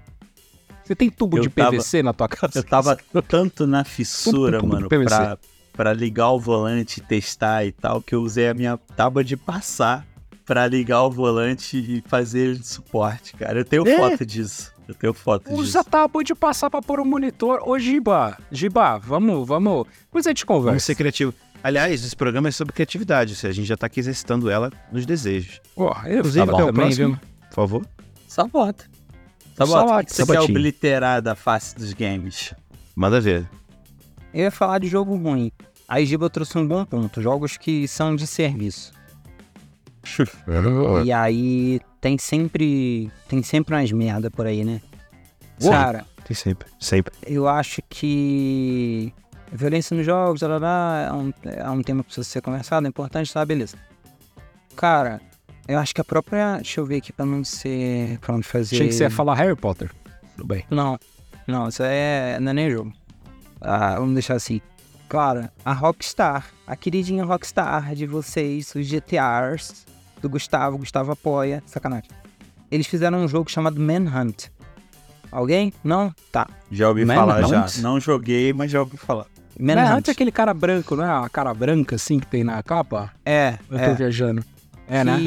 Você tem tubo Eu de tava- PVC na tua casa? eu tava tanto na fissura, mano, pra, pra ligar o volante, testar e tal, que eu usei a minha tábua de passar pra ligar o volante e fazer ele de suporte, cara. Eu tenho É. foto disso. Eu tenho foto Usa disso. a tábua de passar pra pôr o monitor. Ô, Giba, Giba, vamos, vamos. Depois a gente Vamos conversa. ser criativo. Aliás, esse programa é sobre criatividade. ou seja, A gente já tá aqui exercitando ela nos desejos. Pô, eu Inclusive, tava até o também, próximo. viu? Por favor. Sabota. Sabota. Sabota, O que você quer obliterar da face dos games? Manda ver. Eu ia falar de jogo ruim. Aí Giba trouxe um bom ponto. Jogos que são de serviço. E aí tem sempre. Tem sempre umas merda por aí, né? Sim. Cara, Tem sempre. Sempre. eu acho que violência nos jogos, lá, lá, lá, é, um, é um tema que precisa ser conversado, é importante, tá? Beleza. Cara, eu acho que a própria. Deixa eu ver aqui pra não ser. pra não fazer. Achei que você ia falar Harry Potter. Tudo bem. Não, não, isso é. não é nem jogo. Ah, vamos deixar assim. Cara, a Rockstar, a queridinha Rockstar de vocês, os GTRs, do Gustavo, Gustavo apoia, sacanagem. Eles fizeram um jogo chamado Manhunt. Alguém? Não? Tá. Já ouvi Man falar Hunt? já. Não joguei, mas já ouvi falar. Manhunt Manhunt. é aquele cara branco, não é? A cara branca, assim, que tem na capa? É, Eu tô é. viajando. É, né?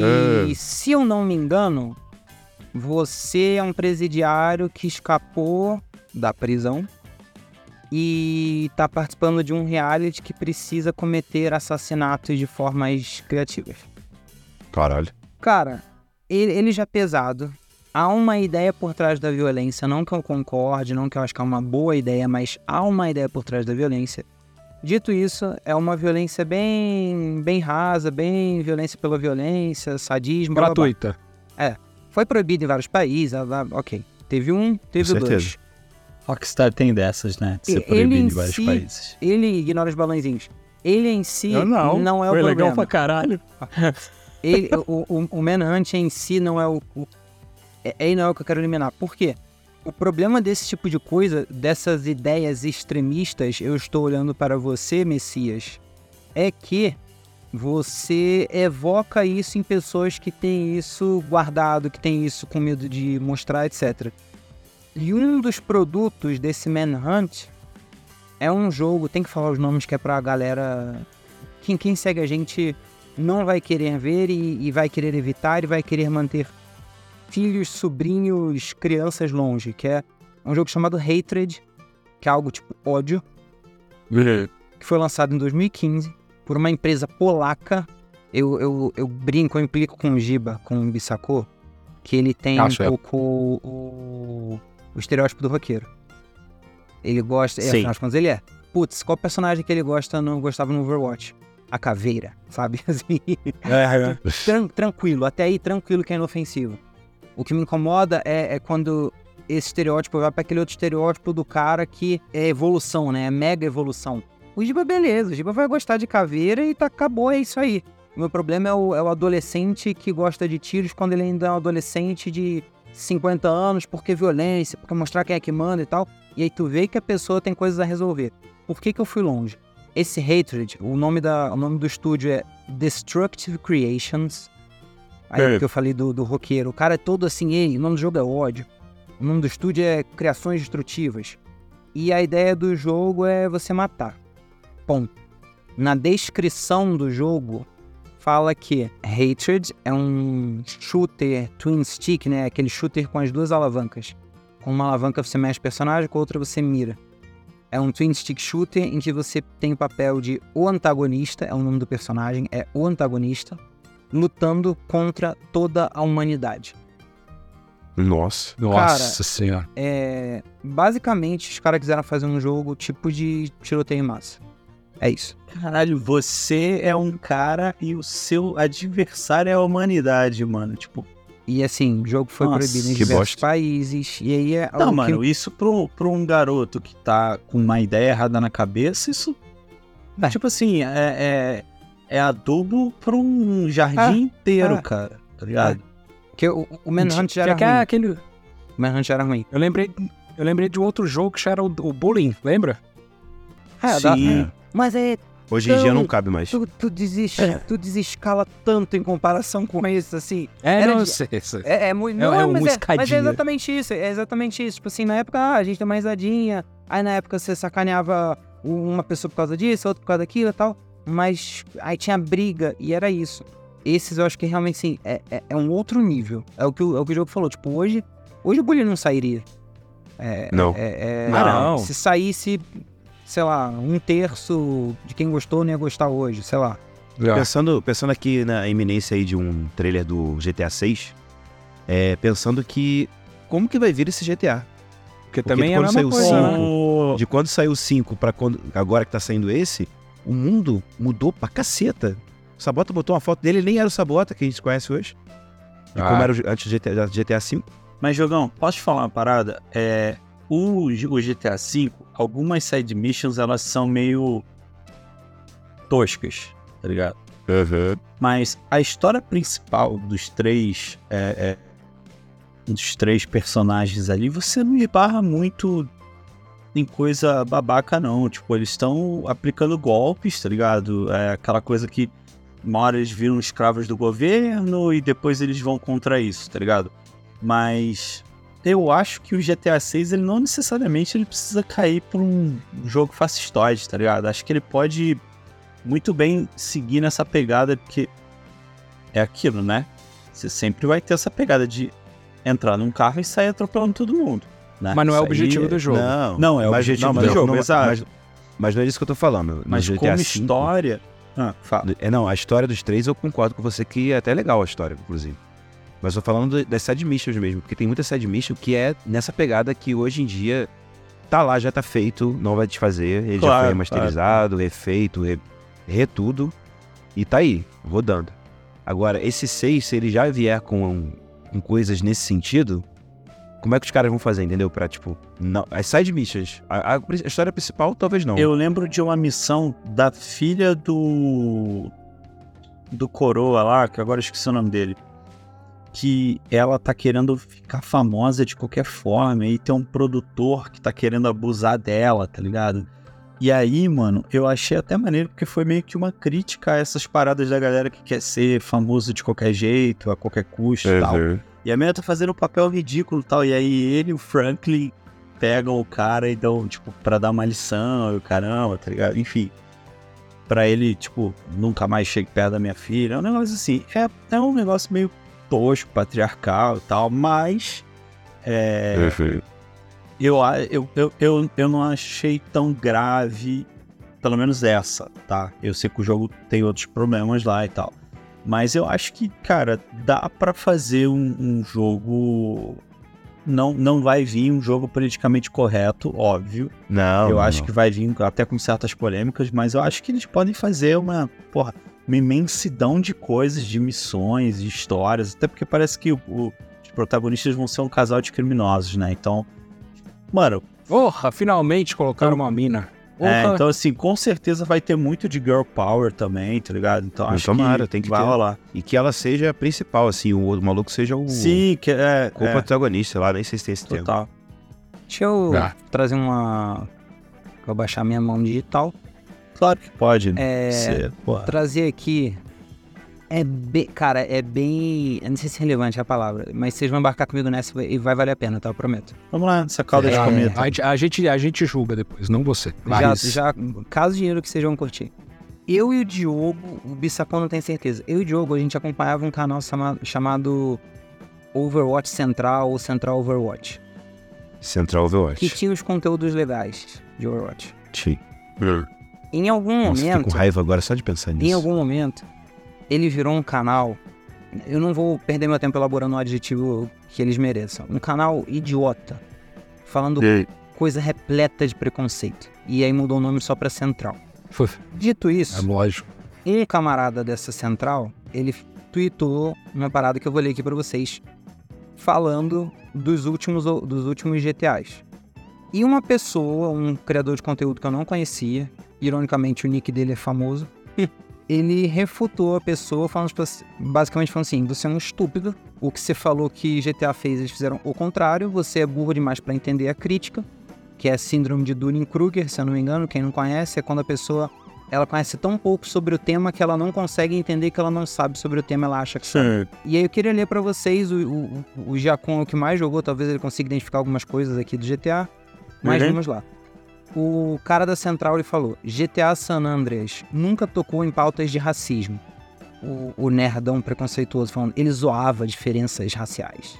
E se eu não me engano, você é um presidiário que escapou da prisão e tá participando de um reality que precisa cometer assassinatos de formas criativas. Caralho. Cara, ele, ele já é pesado. Há uma ideia por trás da violência, não que eu concorde, não que eu acho que é uma boa ideia, mas há uma ideia por trás da violência. Dito isso, é uma violência bem, bem rasa, bem violência pela violência, sadismo, blá, blá, blá. Gratuita. Foi proibido em vários países, blá, ok. Teve um, teve Com dois. certeza. Rockstar tem dessas, né? De ser proibido em em vários si- países. Ele ignora os balãozinhos. Ele em si Eu não. é o Foi problema. legal pra caralho. Ele, o, o, o Manhunt em si não é o. o é, é não é o que eu quero eliminar. Por quê? O problema desse tipo de coisa, dessas ideias extremistas, eu estou olhando para você, Messias, é que você evoca isso em pessoas que têm isso guardado, que têm isso com medo de mostrar, etc. E um dos produtos desse Manhunt é um jogo, tem que falar os nomes que é pra galera. Quem, quem segue a gente não vai querer ver e, e vai querer evitar e vai querer manter filhos, sobrinhos, crianças longe, que é um jogo chamado Hatred, que é algo tipo ódio, que foi lançado em 2015 por uma empresa polaca. Eu, eu, eu brinco, eu implico com o Giba, com o Bissacô, que ele tem Acho um eu. pouco o, o estereótipo do roqueiro. Ele gosta, é, afinal de contas ele é. Putz, qual personagem que ele gosta no, gostava no Overwatch? A caveira, sabe? Assim, tran- tranquilo, até aí tranquilo que é inofensivo. O que me incomoda é, é quando esse estereótipo vai para aquele outro estereótipo do cara que é evolução, né? É mega evolução. O Giba, beleza, o Giba vai gostar de caveira e tá, acabou, é isso aí. O meu problema é o, é o adolescente que gosta de tiros quando ele ainda é um adolescente de 50 anos, porque violência, porque mostrar quem é que manda e tal. E aí tu vê que a pessoa tem coisas a resolver. Por que, que eu fui longe? Esse Hatred, o nome, da, o nome do estúdio é Destructive Creations. Aí É. que eu falei do, do roqueiro. O cara é todo assim, ei, o nome do jogo é ódio. O nome do estúdio é Criações Destrutivas. E a ideia do jogo é você matar. Ponto. Na descrição do jogo, fala que Hatred é um shooter twin stick, né? Aquele shooter com as duas alavancas. Com uma alavanca você mexe o personagem, com a outra você mira. É um twin stick shooter em que você tem o papel de o antagonista, é o nome do personagem, é o antagonista, lutando contra toda a humanidade. Nossa. Nossa senhora. É, basicamente, os caras quiseram fazer um jogo tipo de tiroteio em massa. É isso. Caralho, você é um cara e o seu adversário é a humanidade, mano. Tipo, E assim, o jogo foi Nossa, proibido em diversos bosta. países. E aí é Não, mano, que... isso pro, pro um garoto que tá com uma ideia errada na cabeça, isso. É. Tipo assim, é, é, é adubo pra um jardim inteiro, é. cara. Tá ligado? que o, o Manhunt já era que é ruim. aquele... O Manhunt já era ruim. Eu lembrei, eu lembrei de um outro jogo que já era o, o Bullying, lembra? É, dá- Sim. Mas é Hoje em dia não cabe mais. Tu, tu, deses- É. tu desescala tanto em comparação com isso, assim. É, Era não de- sei. sei. É, é muito. É- Não, é mas, uma é, mas é exatamente isso. É exatamente isso. Tipo assim, na época, ah, a gente tem uma risadinha. Aí na época você sacaneava uma pessoa por causa disso, outra por causa daquilo e tal. Mas aí tinha briga e era isso. Esses eu acho que realmente, sim, é, é, é um outro nível. É o, que o, é o que o jogo falou. Tipo, hoje, hoje o bullying não sairia. É, Não. É, é- Não. Se saísse, sei lá, um terço de quem gostou não ia gostar hoje, sei lá. Pensando, pensando aqui na iminência aí de um trailer do GTA 6, é, pensando que como que vai vir esse GTA? Porque Porque também é a quando mesma saiu coisa, cinco- né? De quando saiu o 5 pra quando, agora que tá saindo esse, o mundo mudou pra caceta. O Sabota botou uma foto dele, ele nem era o Sabota que a gente conhece hoje. De Ah. como era o, antes do GTA, GTA 5. Mas, Jogão, posso te falar uma parada? É, o, o GTA V, algumas side missions, elas são meio toscas, tá ligado? Mas a história principal dos três é, é, dos três personagens ali, você não esbarra muito em coisa babaca, não. Tipo, eles estão aplicando golpes, tá ligado? É aquela coisa que uma hora eles viram escravos do governo e depois eles vão contra isso, tá ligado? Mas eu acho que o GTA 6 ele não necessariamente ele precisa cair pra um jogo fascistoide, tá ligado? Acho que ele pode muito bem seguir nessa pegada, porque é aquilo, né? Você sempre vai ter essa pegada de entrar num carro e sair atropelando todo mundo. né? Mas não é o Isso aí objetivo do jogo. Não, Não, é o objetivo mas do não- jogo, não- exato. Mas, mas não é isso que eu tô falando. No Mas GTA como V, história. Ah, fala. É, não, a história dos três eu concordo com você que é até legal a história, inclusive. Mas eu tô falando do- das side missions mesmo, porque tem muita side mission que é nessa pegada que hoje em dia tá lá, já tá feito, não vai desfazer, ele já Claro, foi remasterizado, refeito, re, retudo, e tá aí, rodando. Agora, esse 6, se ele já vier com, com coisas nesse sentido, como é que os caras vão fazer, entendeu? Pra, tipo, não, as side missions, a, a- a história principal talvez não. Eu lembro de uma missão da filha do. do Coroa lá, que agora eu esqueci o nome dele. Que ela tá querendo ficar famosa de qualquer forma. E tem um produtor que tá querendo abusar dela, tá ligado? E aí, mano, eu achei até maneiro porque foi meio que uma crítica a essas paradas da galera que quer ser famoso de qualquer jeito, a qualquer custo e tal. E a menina tá fazendo um papel ridículo e tal. E aí ele e o Franklin pegam o cara e dão, tipo, pra dar uma lição e o caramba, tá ligado? Enfim. Pra ele, tipo, nunca mais chegue perto da minha filha. É um negócio assim. É, é um negócio meio tosco, patriarcal e tal, mas. É, eu, eu, eu, eu, eu não achei tão grave, pelo menos essa, tá? Eu sei que o jogo tem outros problemas lá e tal. Mas eu acho que, cara, dá pra fazer um, um jogo. Não, não vai vir um jogo politicamente correto, óbvio. Não, eu não, acho que vai vir até com certas polêmicas, mas eu acho que eles podem fazer uma, porra, uma imensidão de coisas, de missões, de histórias. Até porque parece que o- o- os protagonistas vão ser um casal de criminosos, né? Então, mano, Porra, finalmente colocaram uma mina. Porra. é, então assim, com certeza vai ter muito de girl power também, tá ligado? Então acho tomara, que, tem que vai ter. rolar. E que ela seja a principal, assim, o, o maluco seja o, Sim, que é, o é protagonista lá, nem sei se tem esse total. Deixa eu Ah. trazer uma. Vou baixar minha mão digital. Claro que pode É, ser, porra. Trazer aqui. É bem. Cara, é bem. Eu não sei se é relevante a palavra, mas vocês vão embarcar comigo nessa e vai valer a pena, tá? Eu prometo. Vamos lá, essa calda de É, comida. a, gente- a gente, a gente julga depois, não você. Já, Mas- já, caso dinheiro que vocês vão curtir. Eu e o Diogo, o Bissacão não tem certeza. Eu e o Diogo, a gente acompanhava um canal chama- chamado Overwatch Central ou Central Overwatch, Central Overwatch. que tinha os conteúdos legais de Overwatch. Sim. Em algum Nossa, fico momento, com raiva agora só de pensar nisso. em algum momento, ele virou um canal. Eu não vou perder meu tempo elaborando o adjetivo que eles mereçam. Um canal idiota, falando coisa repleta de preconceito. E aí mudou o nome só pra Central. Foi- Dito É isso, lógico. um camarada dessa central, ele tweetou uma parada que eu vou ler aqui pra vocês, falando dos últimos, dos últimos GTAs. E uma pessoa, um criador de conteúdo que eu não conhecia, ironicamente o nick dele é famoso, ele refutou a pessoa, falando, tipo assim- basicamente falando assim: você é um estúpido, o que você falou que GTA fez, eles fizeram o contrário, você é burro demais pra entender a crítica, que é a síndrome de Dunning-Kruger, se eu não me engano, quem não conhece, é quando a pessoa ela conhece tão pouco sobre o tema que ela não consegue entender que ela não sabe sobre o tema, ela acha que sabe. E aí eu queria ler pra vocês, o, o, o Giacom o que mais jogou, talvez ele consiga identificar algumas coisas aqui do GTA, mas Uhum. vamos lá. O cara da Central ele falou: GTA San Andreas nunca tocou em pautas de racismo. O, o nerdão preconceituoso falando, ele zoava diferenças raciais.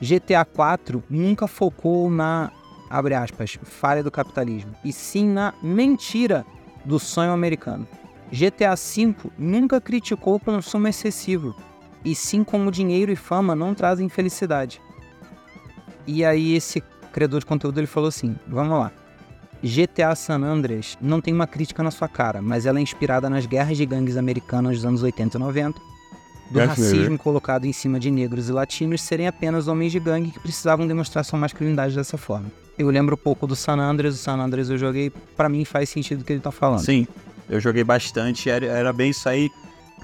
GTA 4 nunca focou na, abre aspas, falha do capitalismo, e sim na mentira do sonho americano. GTA V nunca criticou o consumo excessivo, e sim como dinheiro e fama não trazem felicidade. E aí esse criador de conteúdo ele falou assim: vamos lá. GTA San Andreas não tem uma crítica na sua cara, mas ela é inspirada nas guerras de gangues americanas dos anos 80 e 90, do Gangue, racismo colocado em cima de negros e latinos serem apenas homens de gangue que precisavam demonstrar sua masculinidade dessa forma. Eu lembro pouco do San Andreas, o San Andreas eu joguei, pra mim faz sentido o que ele tá falando. Sim, eu joguei bastante, era, era bem isso aí,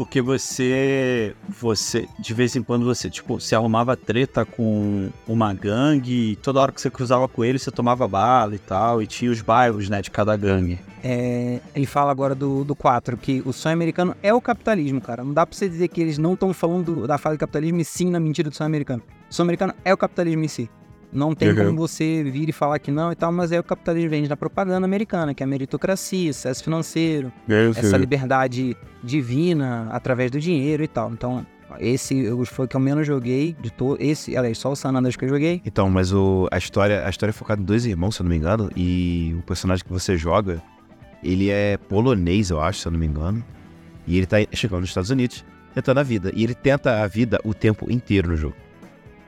porque você, você, de vez em quando você, tipo, se arrumava treta com uma gangue, e toda hora que você cruzava com ele, você tomava bala e tal, e tinha os bairros, né, de cada gangue. É, ele fala agora do, do 4, que o sonho americano é o capitalismo, cara. Não dá pra você dizer que eles não estão falando do- da falha do capitalismo e sim na mentira do sonho americano. O sonho americano é o capitalismo em si. Não tem Uhum. como você vir e falar que não e tal, mas é o capitalismo vende na propaganda americana, que é a meritocracia, sucesso financeiro, essa liberdade divina através do dinheiro e tal. Então, esse foi o que eu menos joguei de todo. Esse, aliás, só o San Andreas que eu joguei. Então, mas o, a, história, a história é focada em dois irmãos, se eu não me engano, e o personagem que você joga, ele é polonês, eu acho, se eu não me engano. E ele tá chegando nos Estados Unidos, tentando a vida. E ele tenta a vida o tempo inteiro no jogo.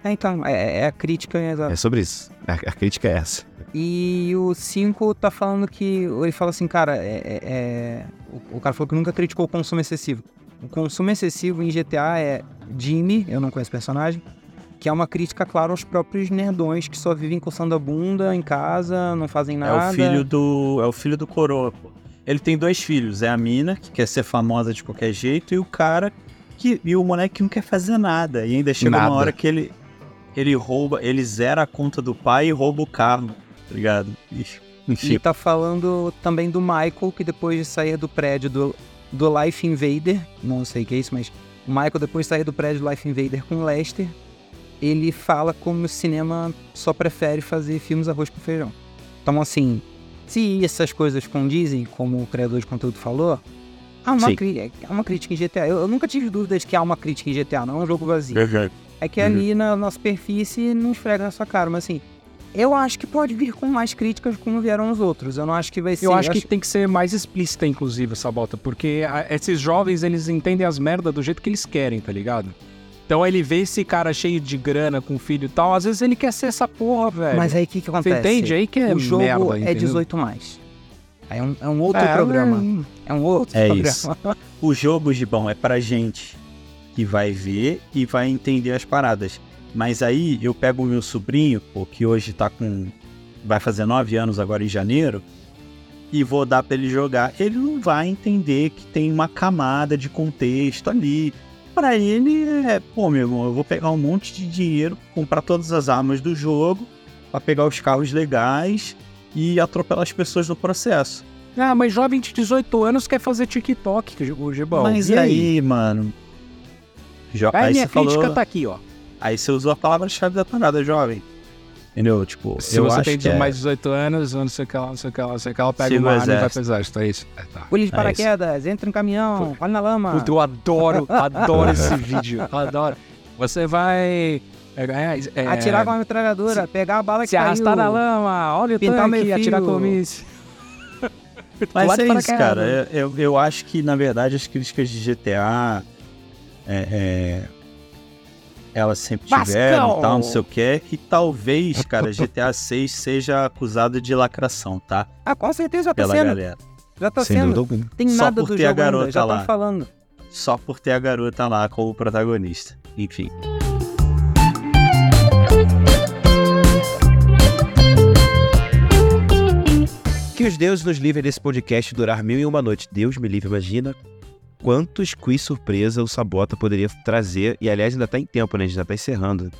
É, então, é, é a crítica. É sobre isso. A, a crítica é essa. E o 5 tá falando que. Ele fala assim, cara, é, é- é- o, o cara falou que nunca criticou o consumo excessivo. O consumo excessivo em GTA é Jimmy, eu não conheço o personagem, que é uma crítica, claro, aos próprios nerdões que só vivem coçando a bunda em casa, não fazem nada. É o filho do, é o filho do coroa, pô. Ele tem dois filhos, é a mina, que quer ser famosa de qualquer jeito, e o cara, que, e o moleque que não quer fazer nada. E ainda chega Nada. uma hora que ele, ele rouba, ele zera a conta do pai e rouba o carro, tá ligado? E, enfim, E tá falando também do Michael, que depois de sair do prédio do, do Life Invader, não sei o que é isso, mas o Michael, depois de sair do prédio do Life Invader com o Lester, ele fala como o cinema só prefere fazer filmes arroz com feijão. Então, assim, se essas coisas condizem, como o criador de conteúdo falou, há uma, há uma crítica em GTA. Eu, eu nunca tive dúvidas que há uma crítica em GTA, não é um jogo vazio. É que ali na, na superfície não esfrega na sua cara, mas assim, eu acho que pode vir com mais críticas como vieram os outros. Eu não acho que vai ser. Eu acho que tem que ser mais explícita, inclusive, essa bota, porque a- esses jovens, eles entendem as merdas do jeito que eles querem, tá ligado? Então ele vê esse cara cheio de grana com filho e tal, às vezes ele quer ser essa porra, velho. Mas aí o que, que Você acontece? entende aí que é o jogo merda, é entendeu? 18 mais. É um, é um outro É, programa. é- É um outro É programa. isso. o jogo, Gibão, é pra gente que vai ver e vai entender as paradas. Mas aí eu pego o meu sobrinho, pô, que hoje tá com. vai fazer nove anos agora em janeiro, e vou dar pra ele jogar. Ele não vai entender que tem uma camada de contexto ali. Pra ele é, pô, meu irmão, eu vou pegar um monte de dinheiro, comprar todas as armas do jogo, pra pegar os carros legais e atropelar as pessoas no processo. Ah, mas jovem de 18 anos quer fazer TikTok, o Gibão. Mas e aí, mano? Jo Aí, aí minha você falou. crítica tá aqui, ó. Aí você usou a palavra-chave da parada, jovem. Entendeu? Tipo, Se eu você acho tem que é... mais de 18 anos, não sei o que lá, não sei o que lá, não sei o que lá, pega uma arma e vai exército. pro exército, é isso. É, tá. Pule de É paraquedas, entra no caminhão, olha na lama. Puta, eu adoro, adoro esse vídeo, adoro. Você vai... É, é, é, Atirar com a metralhadora, pegar a bala que Se arrastar caiu. na lama, olha o Pintar tanque, meio atirar com o míssil. Mas é isso, cara. Eu, eu, eu acho que, na verdade, as críticas de GTA... É, é, elas sempre tiveram Vascão! e tal, não sei o que. E talvez, cara, GTA 6 seja acusado de lacração, tá? Ah, com certeza já tá Pela sendo. galera. Já tá Sem sendo. dúvida. Tem Só nada por do ter a jogo ainda, garota já lá. tá falando. só por ter a garota lá como protagonista. Enfim. Que os deuses nos livrem desse podcast durar mil e uma noites. Deus me livre, imagina quantos quiz surpresa o Sabota poderia trazer. E aliás, ainda tá em tempo, né? A gente já tá encerrando.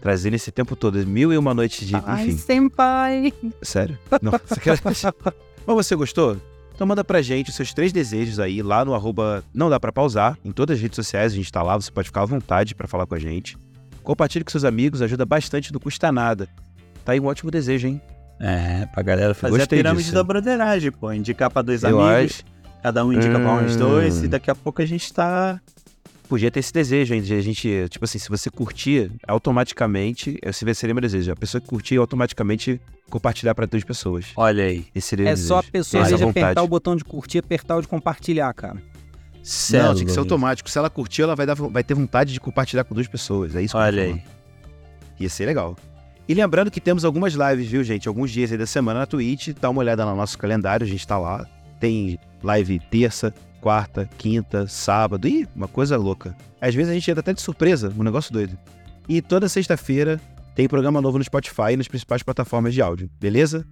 Trazendo esse tempo todo, mil e uma noites de. Ai, Enfim. senpai. Sério? Não, você quer... Mas você gostou? Então manda pra gente os seus três desejos aí lá no arroba não dá pra pausar. Em todas as redes sociais a gente tá lá, você pode ficar à vontade pra falar com a gente. Compartilhe com seus amigos, ajuda bastante, não custa nada. Tá aí um ótimo desejo, hein? É, pra galera fazer a Gostei pirâmide disso. da broderagem, pô. Indicar pra dois Eu amigos, cada um indica pra uns Hum. dois, e daqui a pouco a gente tá. Podia ter esse desejo, hein? De a gente, tipo assim, se você curtir, automaticamente, esse seria meu desejo. A pessoa que curtir, automaticamente compartilhar pra duas pessoas. Olha aí. Esse seria É o só a pessoa, em Essa vez de vontade. apertar o botão de curtir, apertar o de compartilhar, cara. Não, tinha que ser automático. Se ela curtir, ela vai, dar, vai ter vontade de compartilhar com duas pessoas. É isso que eu Olha falando. aí. Ia ser legal. E lembrando que temos algumas lives, viu, gente? Alguns dias aí da semana na Twitch. Dá uma olhada no nosso calendário, a gente tá lá. Tem live terça, quarta, quinta, sábado. Ih, uma coisa louca. Às vezes a gente entra até de surpresa, um negócio doido. E toda sexta-feira tem programa novo no Spotify e nas principais plataformas de áudio, beleza?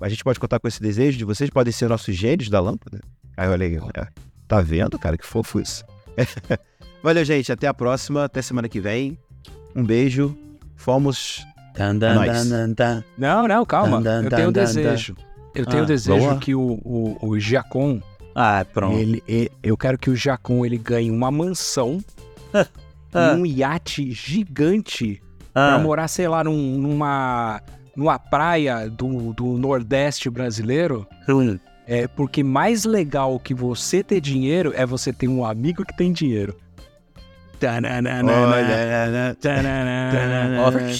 A gente pode contar com esse desejo de vocês, podem ser nossos gênios da lâmpada. Aí, olha aí, tá vendo, cara? Que fofo isso. Valeu, gente. Até a próxima. Até semana que vem. Um beijo. Fomos. É. Não, não, calma. Dan, dan, eu tenho um dan, dan, desejo. Eu tenho Ah, um desejo boa. que o, o, o Giacom, Ah, pronto. ele, e- eu quero que o Giacom ele ganhe uma mansão Ah. um iate gigante pra Ah, morar, sei lá, num- numa, numa praia do, do Nordeste brasileiro. hum. É porque mais legal que você ter dinheiro é você ter um amigo que tem dinheiro.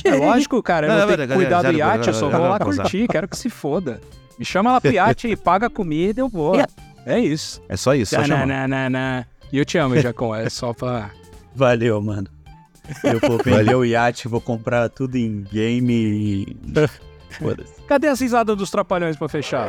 É lógico, cara. Eu Não, tenho que cuidar do iate, eu só vou lá curtir, quero que se foda. Me chama lá pro iate e paga a comida e eu vou. É isso. É só isso, só chamar. Tananana. E eu te amo, Jacom. É só pra. Valeu, mano. Eu vou vender o iate, vou comprar tudo em game e. Foda-se. Cadê a cisada dos trapalhões pra fechar?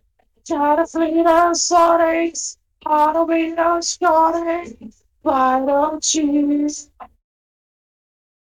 Try to flee. How to be no starting. Why don't you